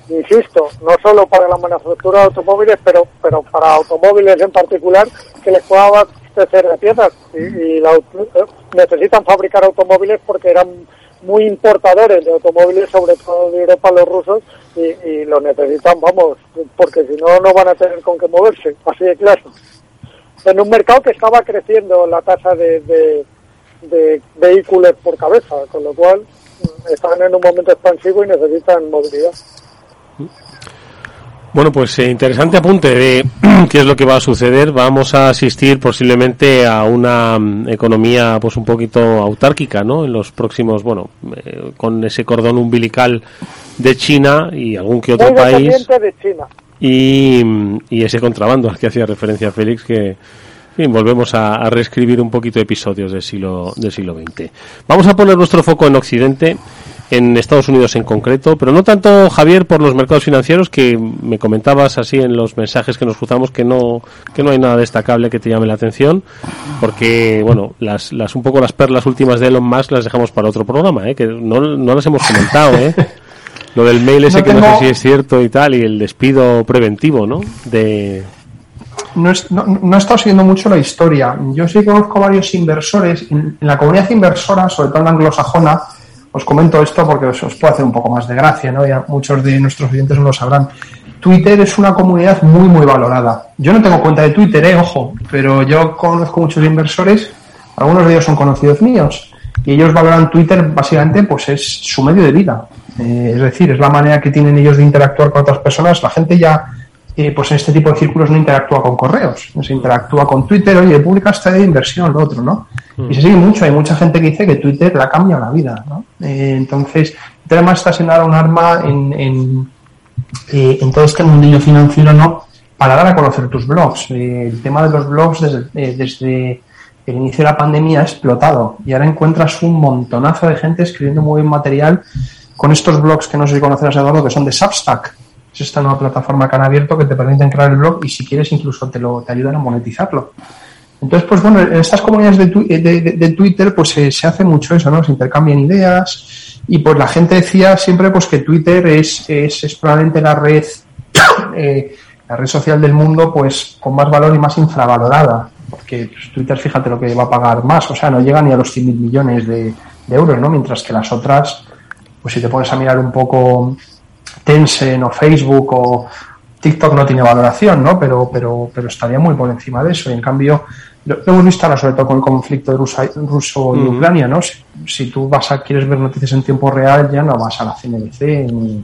insisto, no solo para la manufactura de automóviles, pero, pero para automóviles en particular, que les pueda abastecer de piezas. Y, y la eh, necesitan fabricar automóviles porque eran muy importadores de automóviles, sobre todo de Europa los rusos, y, y lo necesitan, vamos, porque si no, no van a tener con qué moverse, así de claro. En un mercado que estaba creciendo la tasa de, de, de vehículos por cabeza, con lo cual mm, están en un momento expansivo y necesitan movilidad. Bueno, pues eh, interesante apunte de [clears throat] qué es lo que va a suceder. Vamos a asistir posiblemente a una mm, economía pues un poquito autárquica, ¿no? En los próximos, bueno, eh, con ese cordón umbilical de China y algún que otro Muy país dependiente de China. y, mm, y ese contrabando al que hacía referencia Félix que fin, volvemos a, a reescribir un poquito episodios del siglo del siglo XX. Vamos a poner nuestro foco en Occidente, en Estados Unidos en concreto, pero no tanto Javier por los mercados financieros que me comentabas así en los mensajes que nos cruzamos que no que no hay nada destacable que te llame la atención, porque bueno, las las un poco las perlas últimas de Elon Musk las dejamos para otro programa, ¿eh? que no, no las hemos comentado, ¿eh? [laughs] Lo del mail ese No que no sé si es cierto y tal, y el despido preventivo, ¿no? De, no, es- no, no he estado siguiendo mucho la historia. Yo sí conozco varios inversores. En, la comunidad inversora, sobre todo en la anglosajona, os comento esto porque os, os puede hacer un poco más de gracia, ¿no? Ya muchos de nuestros oyentes no lo sabrán. Twitter es una comunidad muy, muy valorada. Yo no tengo cuenta de Twitter, eh, ojo, pero yo conozco muchos inversores, algunos de ellos son conocidos míos, y ellos valoran Twitter básicamente, pues es su medio de vida. Eh, es decir, es la manera que tienen ellos de interactuar con otras personas. La gente ya, eh, pues en este tipo de círculos no interactúa con correos, se interactúa con Twitter, oye, publica esta de inversión, lo otro, ¿no? Y se sigue mucho, hay mucha gente que dice que Twitter la cambia la vida, ¿no? Eh, entonces, además está siendo ahora un arma en, en, eh, en todo este mundillo financiero, ¿no? Para dar a conocer tus blogs. Eh, el tema de los blogs desde, eh, desde el inicio de la pandemia ha explotado y ahora encuentras un montonazo de gente escribiendo muy buen material con estos blogs que no sé si conocerás, Eduardo, que son de Substack. Es esta nueva plataforma que han abierto que te permiten crear el blog y si quieres incluso te, lo, te ayudan a monetizarlo. Entonces, pues bueno, en estas comunidades de, tu- de- Twitter pues se, se hace mucho eso, ¿no? Se intercambian ideas y pues la gente decía siempre pues que Twitter es, es, es probablemente la red, [coughs] eh, la red social del mundo pues con más valor y más infravalorada. Porque pues, Twitter, fíjate lo que va a pagar más, o sea, no llega ni a los 100.000 millones de, de euros, ¿no? Mientras que las otras, pues si te pones a mirar un poco Tencent o Facebook o TikTok no tiene valoración, ¿no? Pero, pero, pero estaría muy por encima de eso. Y en cambio, lo, hemos visto ahora sobre todo con el conflicto de Rusa- ruso y. Ucrania, ¿no? Si, si tú vas a, quieres ver noticias en tiempo real, ya no vas a la CNBC ni,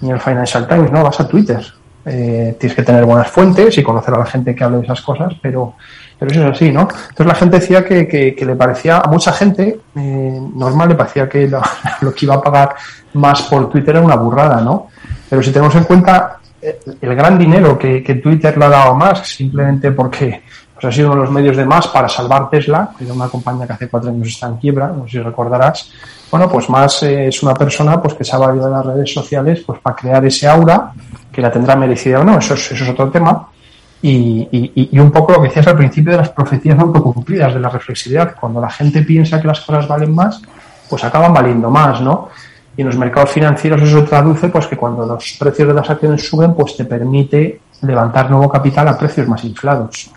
ni al Financial Times, ¿no? Vas a Twitter. Eh, tienes que tener buenas fuentes y conocer a la gente que hable de esas cosas, pero, pero eso es así, ¿no? Entonces la gente decía que, que, le parecía, a mucha gente eh, normal le parecía que [laughs] lo, que iba a pagar más por Twitter era una burrada, ¿no? Pero si tenemos en cuenta eh, el gran dinero que, que Twitter le ha dado Musk simplemente porque pues, ha sido uno de los medios de más para salvar Tesla, que era una compañía que hace cuatro años está en quiebra, no sé si recordarás. Bueno, pues más eh, es una persona pues que se ha valido de las redes sociales pues para crear ese aura que la tendrá merecida o no, eso es, eso es otro tema. Y, y- y un poco lo que decías al principio de las profecías autocumplidas, de la reflexividad, cuando la gente piensa que las cosas valen más, pues acaban valiendo más, ¿no? Y en los mercados financieros eso traduce pues que cuando los precios de las acciones suben, pues te permite levantar nuevo capital a precios más inflados.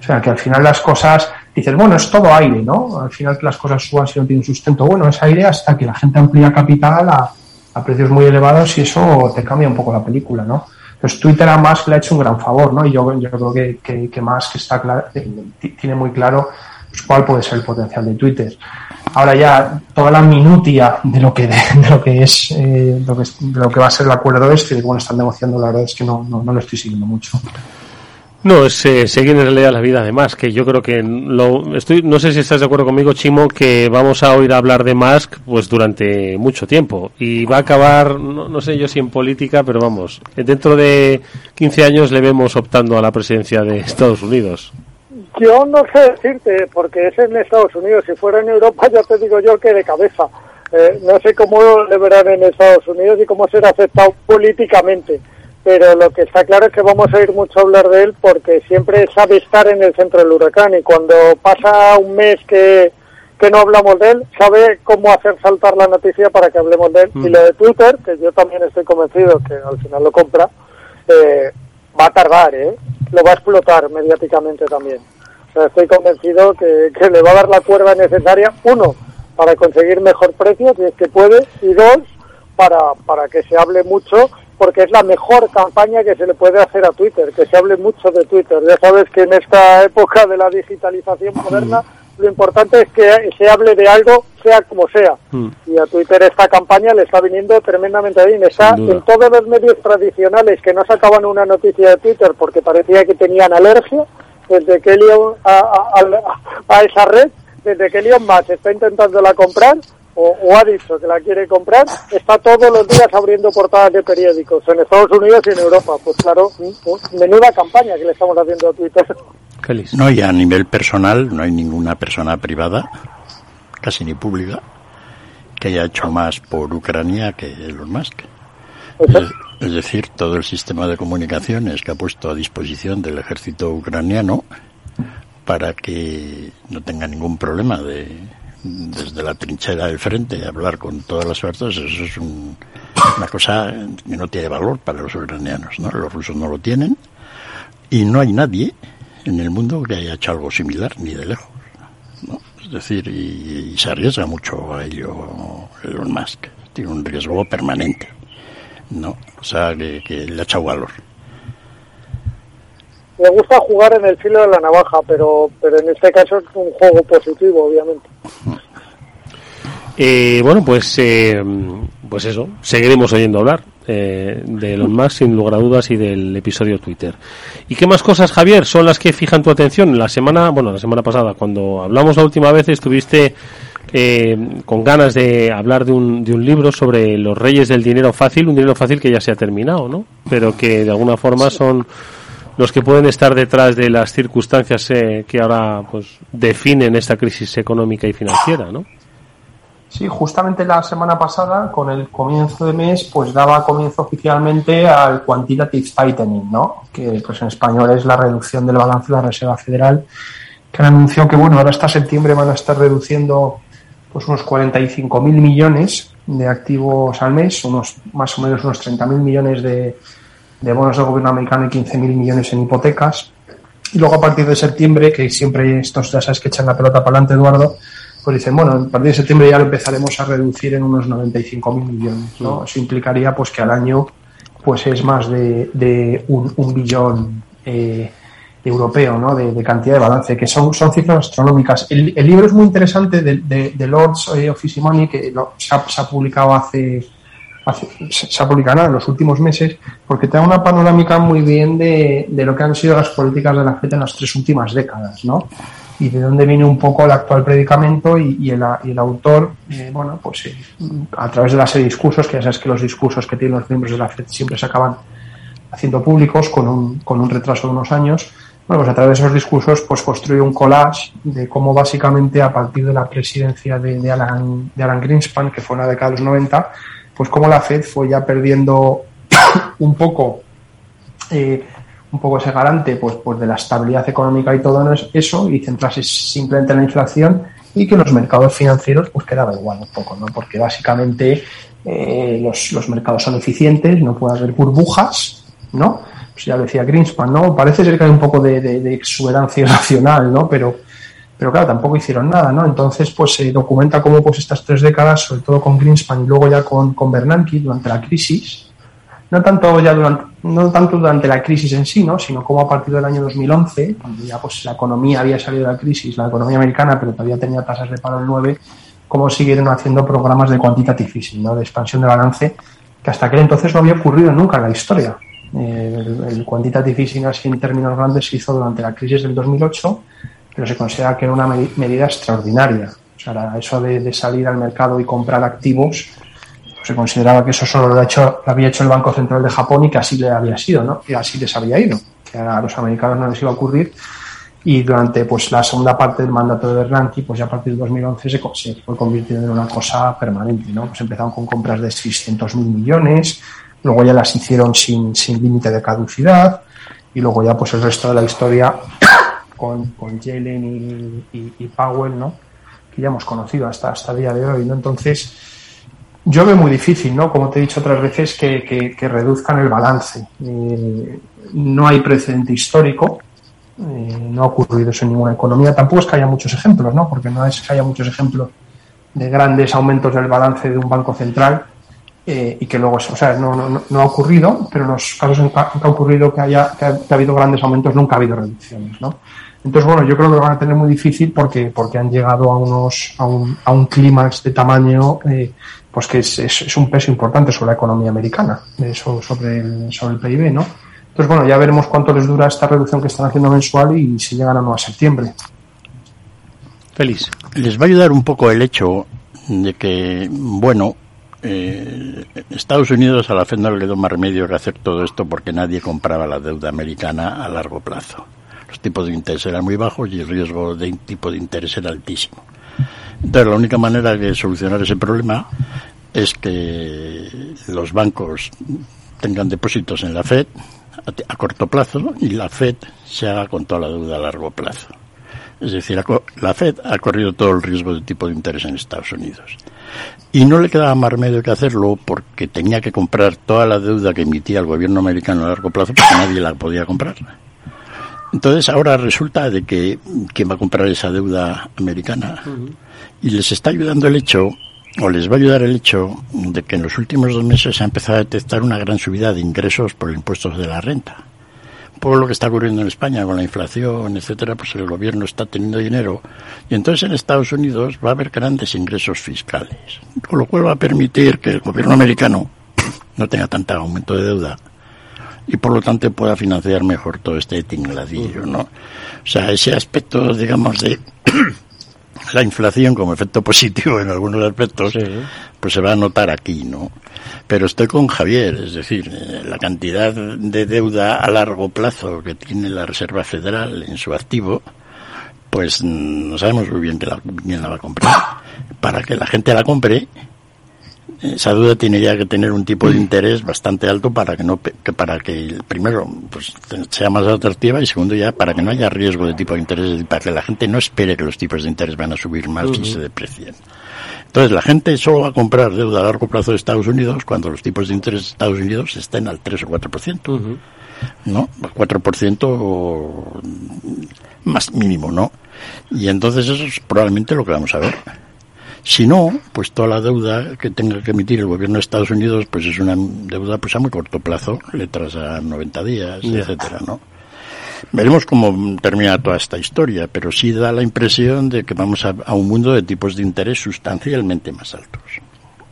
O sea, que al final las cosas, dices, bueno, es todo aire, ¿no? Al final que las cosas suban si no tienen sustento. Bueno, es aire hasta que la gente amplía capital a, a precios muy elevados y eso te cambia un poco la película, ¿no? Entonces Twitter a Musk le ha hecho un gran favor, ¿no? Y yo, creo que, que, que Musk está eh, ti- tiene muy claro pues, cuál puede ser el potencial de Twitter. Ahora ya toda la minutia de lo que de, lo que es eh, lo que de lo que va a ser el acuerdo este, de cómo están negociando, la verdad es que no, no lo estoy siguiendo mucho. No, es eh, seguir en realidad la vida de que yo creo que lo estoy, no sé si estás de acuerdo conmigo, Chimo, que vamos a oír hablar de Musk pues durante mucho tiempo y va a acabar, no, no sé yo si en política, pero vamos, dentro de 15 años le vemos optando a la presidencia de Estados Unidos. Yo no sé decirte, porque es en Estados Unidos. Si fuera en Europa, ya te digo yo que de cabeza. Eh, no sé cómo le verán en Estados Unidos y cómo será aceptado políticamente. Pero lo que está claro es que vamos a oír mucho hablar de él porque siempre sabe estar en el centro del huracán y cuando pasa un mes que, que no hablamos de él, sabe cómo hacer saltar la noticia para que hablemos de él. Y lo de Twitter, que yo también estoy convencido que al final lo compra, eh, va a tardar, ¿eh? Lo va a explotar mediáticamente también. O sea, estoy convencido que, que le va a dar la cuerda necesaria, uno, para conseguir mejor precio, si es que puede, y dos, para, para que se hable mucho, porque es la mejor campaña que se le puede hacer a Twitter, que se hable mucho de Twitter. Ya sabes que en esta época de la digitalización moderna, lo importante es que se hable de algo, sea como sea. Y a Twitter esta campaña le está viniendo tremendamente bien. Está en todos los medios tradicionales que no sacaban una noticia de Twitter porque parecía que tenían alergia, desde que Elon a, a- a- a esa red, desde que Elon Musk está intentándola comprar o, o ha dicho que la quiere comprar, está todos los días abriendo portadas de periódicos en Estados Unidos y en Europa. Pues claro, mm, menuda campaña que le estamos haciendo a Twitter. Feliz. No, y a nivel personal no hay ninguna persona privada, casi ni pública, que haya hecho más por Ucrania que Elon Musk. Es, es decir, todo el sistema de comunicaciones que ha puesto a disposición del ejército ucraniano para que no tenga ningún problema de desde la trinchera del frente hablar con todas las fuerzas, eso es un- una cosa que no tiene valor para los ucranianos, ¿no? Los rusos no lo tienen y no hay nadie en el mundo que haya hecho algo similar, ni de lejos. ¿no? Es decir, y, se arriesga mucho a ello Elon Musk. Tiene un riesgo permanente. ¿no? O sea, que le ha echado valor. Le gusta jugar en el filo de la navaja, pero, pero en este caso es un juego positivo, obviamente. Eh, bueno, pues, eh, pues eso, seguiremos oyendo hablar eh, de Elon Musk sin lugar a dudas y del episodio Twitter. ¿Y qué más cosas, Javier, son las que fijan tu atención? La semana, bueno, la semana pasada, cuando hablamos la última vez, estuviste eh, con ganas de hablar de un, de un libro sobre los reyes del dinero fácil, un dinero fácil que ya se ha terminado, ¿no? Pero que de alguna forma son los que pueden estar detrás de las circunstancias eh, que ahora pues definen esta crisis económica y financiera, ¿no? Sí, justamente la semana pasada, con el comienzo de mes, pues daba comienzo oficialmente al quantitative tightening, ¿no? Que pues en español es la reducción del balance de la Reserva Federal, que anunció que bueno, ahora hasta septiembre van a estar reduciendo pues unos 45 mil millones de activos al mes, unos más o menos unos 30 mil millones de, de bonos del gobierno americano y 15 mil millones en hipotecas. Y luego a partir de septiembre, que siempre estos ya sabes que echan la pelota para adelante, Eduardo, pues dicen, bueno, a partir de septiembre ya lo empezaremos a reducir en unos 95 mil millones, ¿no? Eso implicaría pues que al año pues es más de, de un, un billón eh, europeo, ¿no? De, de cantidad de balance, que son, son cifras astronómicas. El, el libro es muy interesante de, de, Lords eh, of Easy Money, que se ha publicado hace, nada en los últimos meses, porque te da una panorámica muy bien de, de lo que han sido las políticas de la FED en las tres últimas décadas, ¿no? y de dónde viene un poco el actual predicamento y, y el, y el autor, eh, bueno, pues eh, a través de la serie de discursos, que ya sabes que los discursos que tienen los miembros de la FED siempre se acaban haciendo públicos con un, con un retraso de unos años, bueno, pues a través de esos discursos pues construye un collage de cómo básicamente a partir de la presidencia de, de Alan, de Alan Greenspan, que fue en la década de los 90, pues cómo la FED fue ya perdiendo [coughs] un poco eh, un poco ese garante pues, pues de la estabilidad económica y todo eso y centrarse simplemente en la inflación y que los mercados financieros pues quedaba igual un poco, ¿no? Porque básicamente eh, los, los mercados son eficientes, no puede haber burbujas, ¿no? Pues ya decía Greenspan, ¿no? Parece ser que hay un poco de, de, exuberancia [laughs] irracional, ¿no? Pero, pero claro, tampoco hicieron nada, ¿no? Entonces, pues se documenta cómo pues estas tres décadas, sobre todo con Greenspan y luego ya con, con Bernanke durante la crisis, no tanto ya durante, no tanto durante la crisis en sí, ¿no? sino como a partir del año 2011, cuando ya pues la economía había salido de la crisis, la economía americana, pero todavía tenía tasas de paro del 9, cómo siguieron haciendo programas de quantitative easing, ¿no? de expansión de balance, que hasta aquel entonces no había ocurrido nunca en la historia. Eh, el, el quantitative easing así en términos grandes se hizo durante la crisis del 2008, pero se considera que era una medi- medida extraordinaria. O sea, eso de, salir al mercado y comprar activos, pues se consideraba que eso solo lo, ha hecho, lo había hecho el Banco Central de Japón y que así le había sido, ¿no? Y así les había ido, que a los americanos no les iba a ocurrir. Y durante pues la segunda parte del mandato de Bernanke, pues ya a partir de 2011 se, se fue convirtiendo en una cosa permanente, ¿no? Pues empezaron con compras de 600.000 millones, luego ya las hicieron sin, sin límite de caducidad, y luego ya pues el resto de la historia con, con Yellen y, Powell, ¿no? Que ya hemos conocido hasta, hasta el día de hoy, ¿no? Entonces, yo veo muy difícil, ¿no? Como te he dicho otras veces, que, que- reduzcan el balance. Eh, no hay precedente histórico, eh, no ha ocurrido eso en ninguna economía. Tampoco es que haya muchos ejemplos, ¿no? Porque no es que haya muchos ejemplos de grandes aumentos del balance de un banco central eh, y que luego, o sea, no, no, no- ha ocurrido, pero los casos en que ha, ocurrido que haya que ha, que ha habido grandes aumentos nunca ha habido reducciones, ¿no? Entonces, bueno, yo creo que lo van a tener muy difícil porque, porque han llegado a unos, a un, a un clímax de tamaño, eh, pues que es, es, es un peso importante sobre la economía americana, eso sobre el, sobre el PIB, ¿no? Entonces, bueno, ya veremos cuánto les dura esta reducción que están haciendo mensual y si llegan o no a septiembre. Feliz. Les va a ayudar un poco el hecho de que, bueno, eh, Estados Unidos a la FED no le dio más remedio que hacer todo esto porque nadie compraba la deuda americana a largo plazo. Los tipos de interés eran muy bajos y el riesgo de tipo de interés era altísimo. Entonces, la única manera de solucionar ese problema es que los bancos tengan depósitos en la FED a, a corto plazo y la FED se haga con toda la deuda a largo plazo. Es decir, la Fed ha corrido todo el riesgo de tipo de interés en Estados Unidos. Y no le quedaba más remedio que hacerlo porque tenía que comprar toda la deuda que emitía el gobierno americano a largo plazo porque nadie la podía comprar. Entonces ahora resulta de que quién va a comprar esa deuda americana. Y les está ayudando el hecho, o les va a ayudar el hecho, de que en los últimos dos meses se ha empezado a detectar una gran subida de ingresos por impuestos de la renta. por lo que está ocurriendo en España con la inflación, etcétera, pues el gobierno está teniendo dinero y entonces en Estados Unidos va a haber grandes ingresos fiscales, con lo cual va a permitir que el gobierno americano [coughs] no tenga tanto aumento de deuda y por lo tanto pueda financiar mejor todo este tingladillo, ¿no? O sea, ese aspecto, digamos, de [clears throat] la inflación como efecto positivo en algunos aspectos, pues se va a notar aquí, ¿no? Pero estoy con Javier, es decir, eh, la cantidad de deuda a largo plazo que tiene la Reserva Federal en su activo, pues mm, no sabemos muy bien que la, quién la va a comprar. Para que la gente la compre, esa deuda tiene ya que tener un tipo de interés bastante alto para que no que para que primero pues sea más atractiva y segundo ya para que no haya riesgo de tipo de interés para que la gente no espere que los tipos de interés van a subir más y Ujú. se deprecien. Entonces la gente solo va a comprar deuda a largo plazo de Estados Unidos cuando los tipos de interés de Estados Unidos estén al 3 o 4 por ciento. No 4 por ciento más mínimo no y entonces eso es probablemente lo que vamos a ver si no, pues toda la deuda que tenga que emitir el gobierno de Estados Unidos, pues es una deuda pues a muy corto plazo, letras a 90 días, Ya. etcétera, ¿no? Veremos cómo termina toda esta historia, pero sí da la impresión de que vamos a, a un mundo de tipos de interés sustancialmente más altos.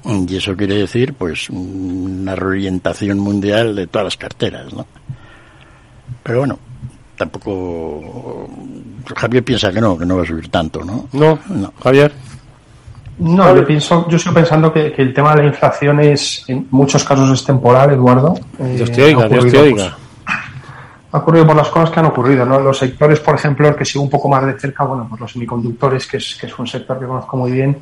Y eso quiere decir, pues, una reorientación mundial de todas las carteras, ¿no? Pero bueno, tampoco... Javier piensa que no, que no va a subir tanto, ¿no? No, no. Javier. No, yo pienso, yo sigo pensando que, que el tema de la inflación es, en muchos casos es temporal, Eduardo. Eh, Dios te oiga, ha Dios te ocurrido, oiga. pues, ha ocurrido por las cosas que han ocurrido, ¿no? Los sectores, por ejemplo, el que sigo un poco más de cerca, bueno, pues los semiconductores, que es, que es un sector que conozco muy bien,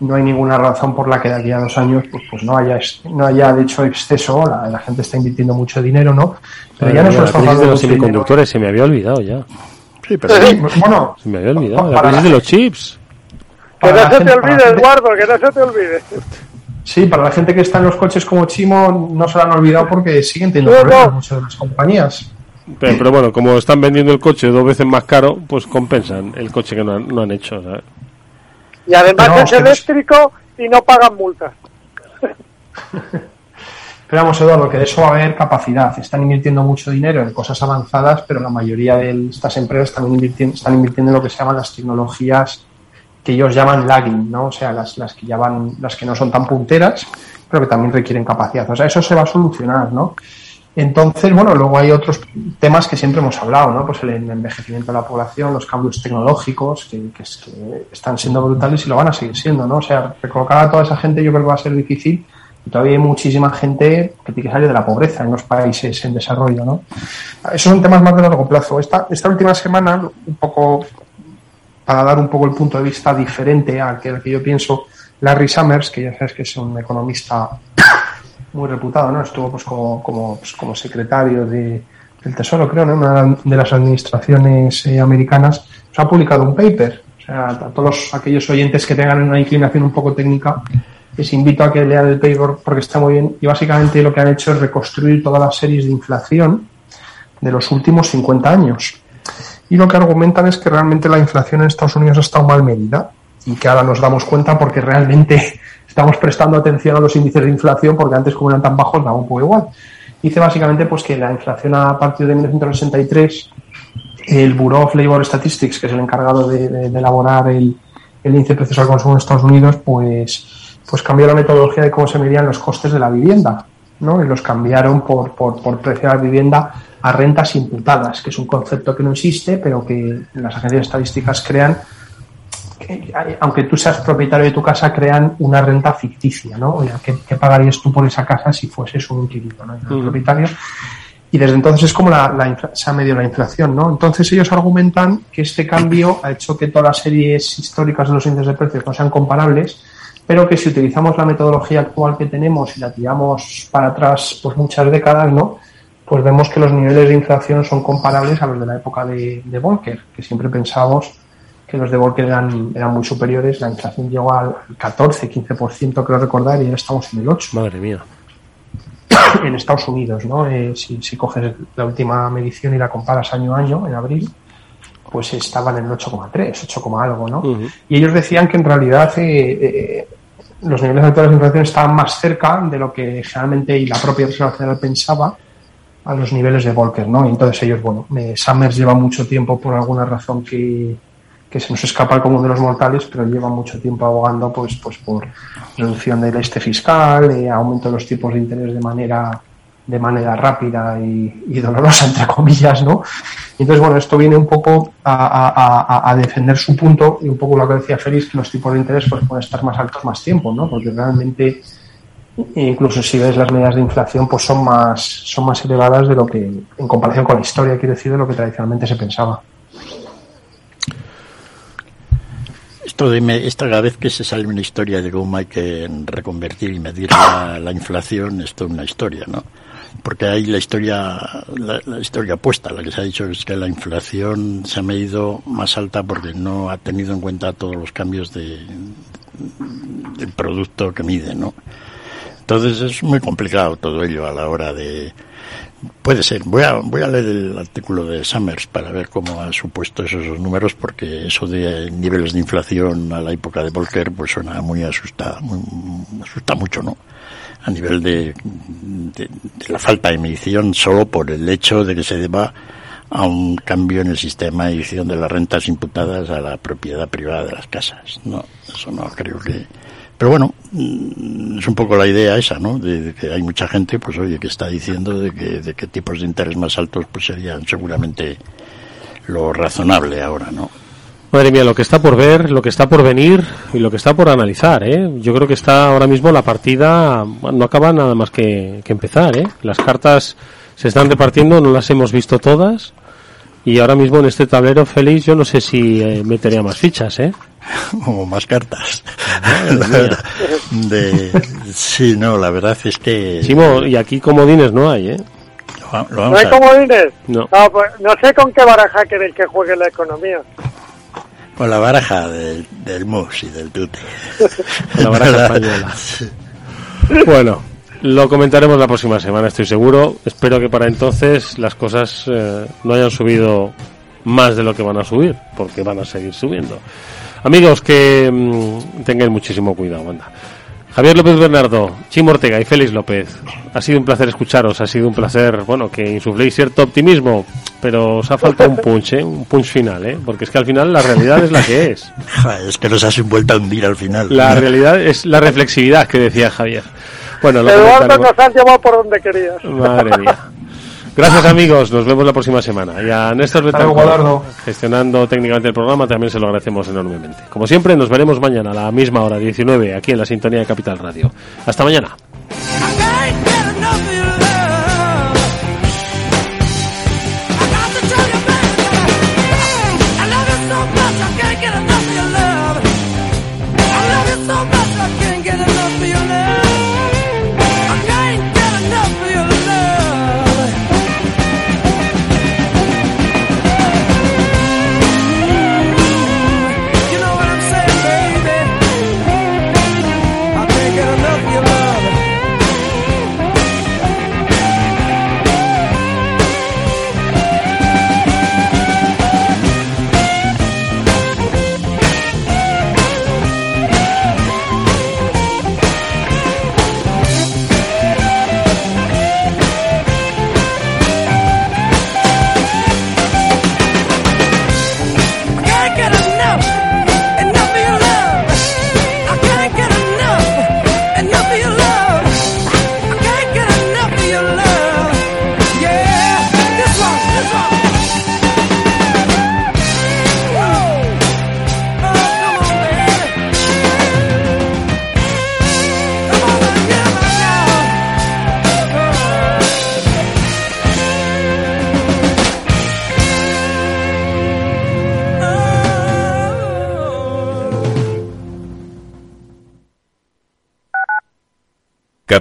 no hay ninguna razón por la que de aquí a dos años, pues, pues no haya, no haya de hecho exceso, la, la gente está invirtiendo mucho dinero, ¿no? Pero ya no estamos crisis de los dinero. semiconductores se me había olvidado ya. Sí, pero- Sí, bueno, se me había olvidado. La crisis la de los chips. Que no se te gente- olvide, Eduardo, que no se te olvide. Sí, para la gente que está en los coches como Chimo, no se lo han olvidado porque siguen teniendo No, problemas no. muchas de las compañías. Pero, pero bueno, como están vendiendo el coche dos veces más caro, pues compensan el coche que no han, no han hecho. ¿sabes? Y además no es- eléctrico y no pagan multas. [laughs] Pero vamos, Eduardo, que de eso va a haber capacidad. Están invirtiendo mucho dinero en cosas avanzadas, pero la mayoría de estas empresas están invirtiendo, están invirtiendo en lo que se llaman las tecnologías que ellos llaman lagging, ¿no? O sea, las, las que ya las que no son tan punteras, pero que también requieren capacidad. O sea, eso se va a solucionar, ¿no? Entonces, bueno, luego hay otros temas que siempre hemos hablado, ¿no? Pues el envejecimiento de la población, los cambios tecnológicos, que, que están siendo brutales y lo van a seguir siendo, ¿no? O sea, recolocar a toda esa gente yo creo que va a ser difícil y todavía hay muchísima gente que tiene que salir de la pobreza en los países en desarrollo, ¿no? Esos son temas más de largo plazo. Esta, esta última semana, un poco para dar un poco el punto de vista diferente al que, al que yo pienso, Larry Summers, que ya sabes que es un economista muy reputado, ¿no? Estuvo pues como, como, pues, como secretario de, del Tesoro, creo, ¿no? Una de las administraciones eh, americanas, pues, ha publicado un paper. O sea, a todos los- aquellos oyentes que tengan una inclinación un poco técnica, les invito a que lean el paper porque está muy bien. Y básicamente lo que han hecho es reconstruir todas las series de inflación de los últimos 50 años. Y lo que argumentan es que realmente la inflación en Estados Unidos ha estado mal medida y que ahora nos damos cuenta porque realmente [laughs] estamos prestando atención a los índices de inflación porque antes como eran tan bajos daba un poco igual. Dice básicamente pues que la inflación a partir de 1963 el Bureau of Labor Statistics, que es el encargado de, elaborar el, el índice de precios al consumo en Estados Unidos, pues, pues cambió la metodología de cómo se medían los costes de la vivienda, ¿no? Y los cambiaron por, por, por precio de la vivienda a rentas imputadas, que es un concepto que no existe, pero que las agencias estadísticas crean, que, hay- aunque tú seas propietario de tu casa, crean una renta ficticia, ¿no? O sea, ¿qué, qué pagarías tú por esa casa si fueses un inquilino, ¿no? Y Ujú. propietario. Y desde entonces es como la, la se ha medido la inflación, ¿no? Entonces ellos argumentan que este cambio ha hecho que todas las series históricas de los índices de precios no sean comparables, pero que si utilizamos la metodología actual que tenemos y la tiramos para atrás pues muchas décadas, ¿no? Pues vemos que los niveles de inflación son comparables a los de la época de, de Volcker, que siempre pensábamos que los de Volcker eran, eran muy superiores, la inflación llegó al 14, 15%, creo recordar, y ahora estamos en el 8 Madre mía. [coughs] en Estados Unidos, ¿no? Eh, si, si coges la última medición y la comparas año a año, en abril, pues estaban en el 8,3, 8, algo, ¿no? Y ellos decían que en realidad eh, eh, los niveles actuales de inflación estaban más cerca de lo que generalmente y la propia Reserva Federal pensaba a los niveles de Volcker, ¿no? Y entonces ellos, bueno, eh, Summers lleva mucho tiempo por alguna razón que, que se nos escapa como de los mortales, pero lleva mucho tiempo abogando pues, pues por reducción del este fiscal, eh, aumento de los tipos de interés de manera de manera rápida y, y dolorosa, entre comillas, ¿no? Entonces, bueno, esto viene un poco a, defender su punto y un poco lo que decía Félix, que los tipos de interés pues, pueden estar más altos más tiempo, ¿no? Porque realmente, incluso si ves las medidas de inflación, pues son más, son más elevadas de lo que, en comparación con la historia, quiero decir, de lo que tradicionalmente se pensaba. Esto de esta cada vez que se sale una historia de cómo hay que reconvertir y medir la, la inflación, esto es una historia, ¿no? Porque hay la historia, la, la historia opuesta, la que se ha dicho es que la inflación se ha medido más alta porque no ha tenido en cuenta todos los cambios de, del producto que mide, ¿no? Entonces es muy complicado todo ello a la hora de, Puede ser. Voy a, voy a leer el artículo de Summers para ver cómo ha supuesto esos números, porque eso de niveles de inflación a la época de Volcker pues suena muy asusta, muy, asusta mucho, ¿no? A nivel de, de, de la falta de medición solo por el hecho de que se deba a un cambio en el sistema de edición de las rentas imputadas a la propiedad privada de las casas. No, eso no creo que. Pero bueno, mm, es un poco la idea esa, ¿no? De, de que hay mucha gente, pues oye, que está diciendo de que, de que tipos de interés más altos pues serían seguramente lo razonable ahora, ¿no? Madre mía, lo que está por ver, lo que está por venir y lo que está por analizar, ¿eh? Yo creo que está ahora mismo la partida, no acaba nada más que, que empezar, ¿eh? Las cartas se están repartiendo, no las hemos visto todas y ahora mismo en este tablero, Félix, yo no sé si eh, metería más fichas, ¿eh? [laughs] o más cartas. [laughs] De, sí, no, la verdad es que... Chimo, y aquí comodines no hay, ¿eh? Lo, lo ¿No hay a- comodines? No. No, pues, no sé con qué baraja queréis que juegue la economía. Con la baraja del, del mus y del tute. Con [laughs] la baraja española. Bueno, lo comentaremos la próxima semana, estoy seguro. Espero que para entonces las cosas eh, no hayan subido más de lo que van a subir, porque van a seguir subiendo. Amigos, que mm, tengan muchísimo cuidado, anda. Javier López Bernardo, Chimo Ortega y Félix López. Ha sido un placer escucharos, ha sido un placer, bueno, que insufléis cierto optimismo, pero os ha faltado un punch, ¿eh? un punch final, ¿eh? porque es que al final la realidad es la que es. [laughs] Es que nos has vuelto a hundir al final. La realidad es la reflexividad que decía Javier. Bueno, lo Eduardo comentaremos. nos has llevado por donde querías. Madre mía. [laughs] Gracias amigos, nos vemos la próxima semana. Y a Néstor Betancourt, gestionando técnicamente el programa, también se lo agradecemos enormemente. Como siempre, nos veremos mañana a la misma hora, 19, aquí en la sintonía de Capital Radio. Hasta mañana.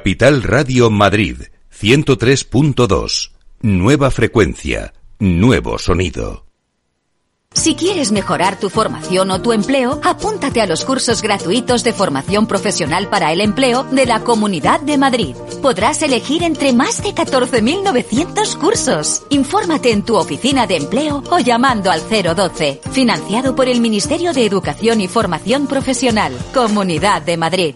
Capital Radio Madrid 103.2. Nueva frecuencia, nuevo sonido. Si quieres mejorar tu formación o tu empleo, apúntate a los cursos gratuitos de formación profesional para el empleo de la Comunidad de Madrid. Podrás elegir entre más de 14.900 cursos. Infórmate en tu oficina de empleo o llamando al 012. Financiado por el Ministerio de Educación y Formación Profesional, Comunidad de Madrid.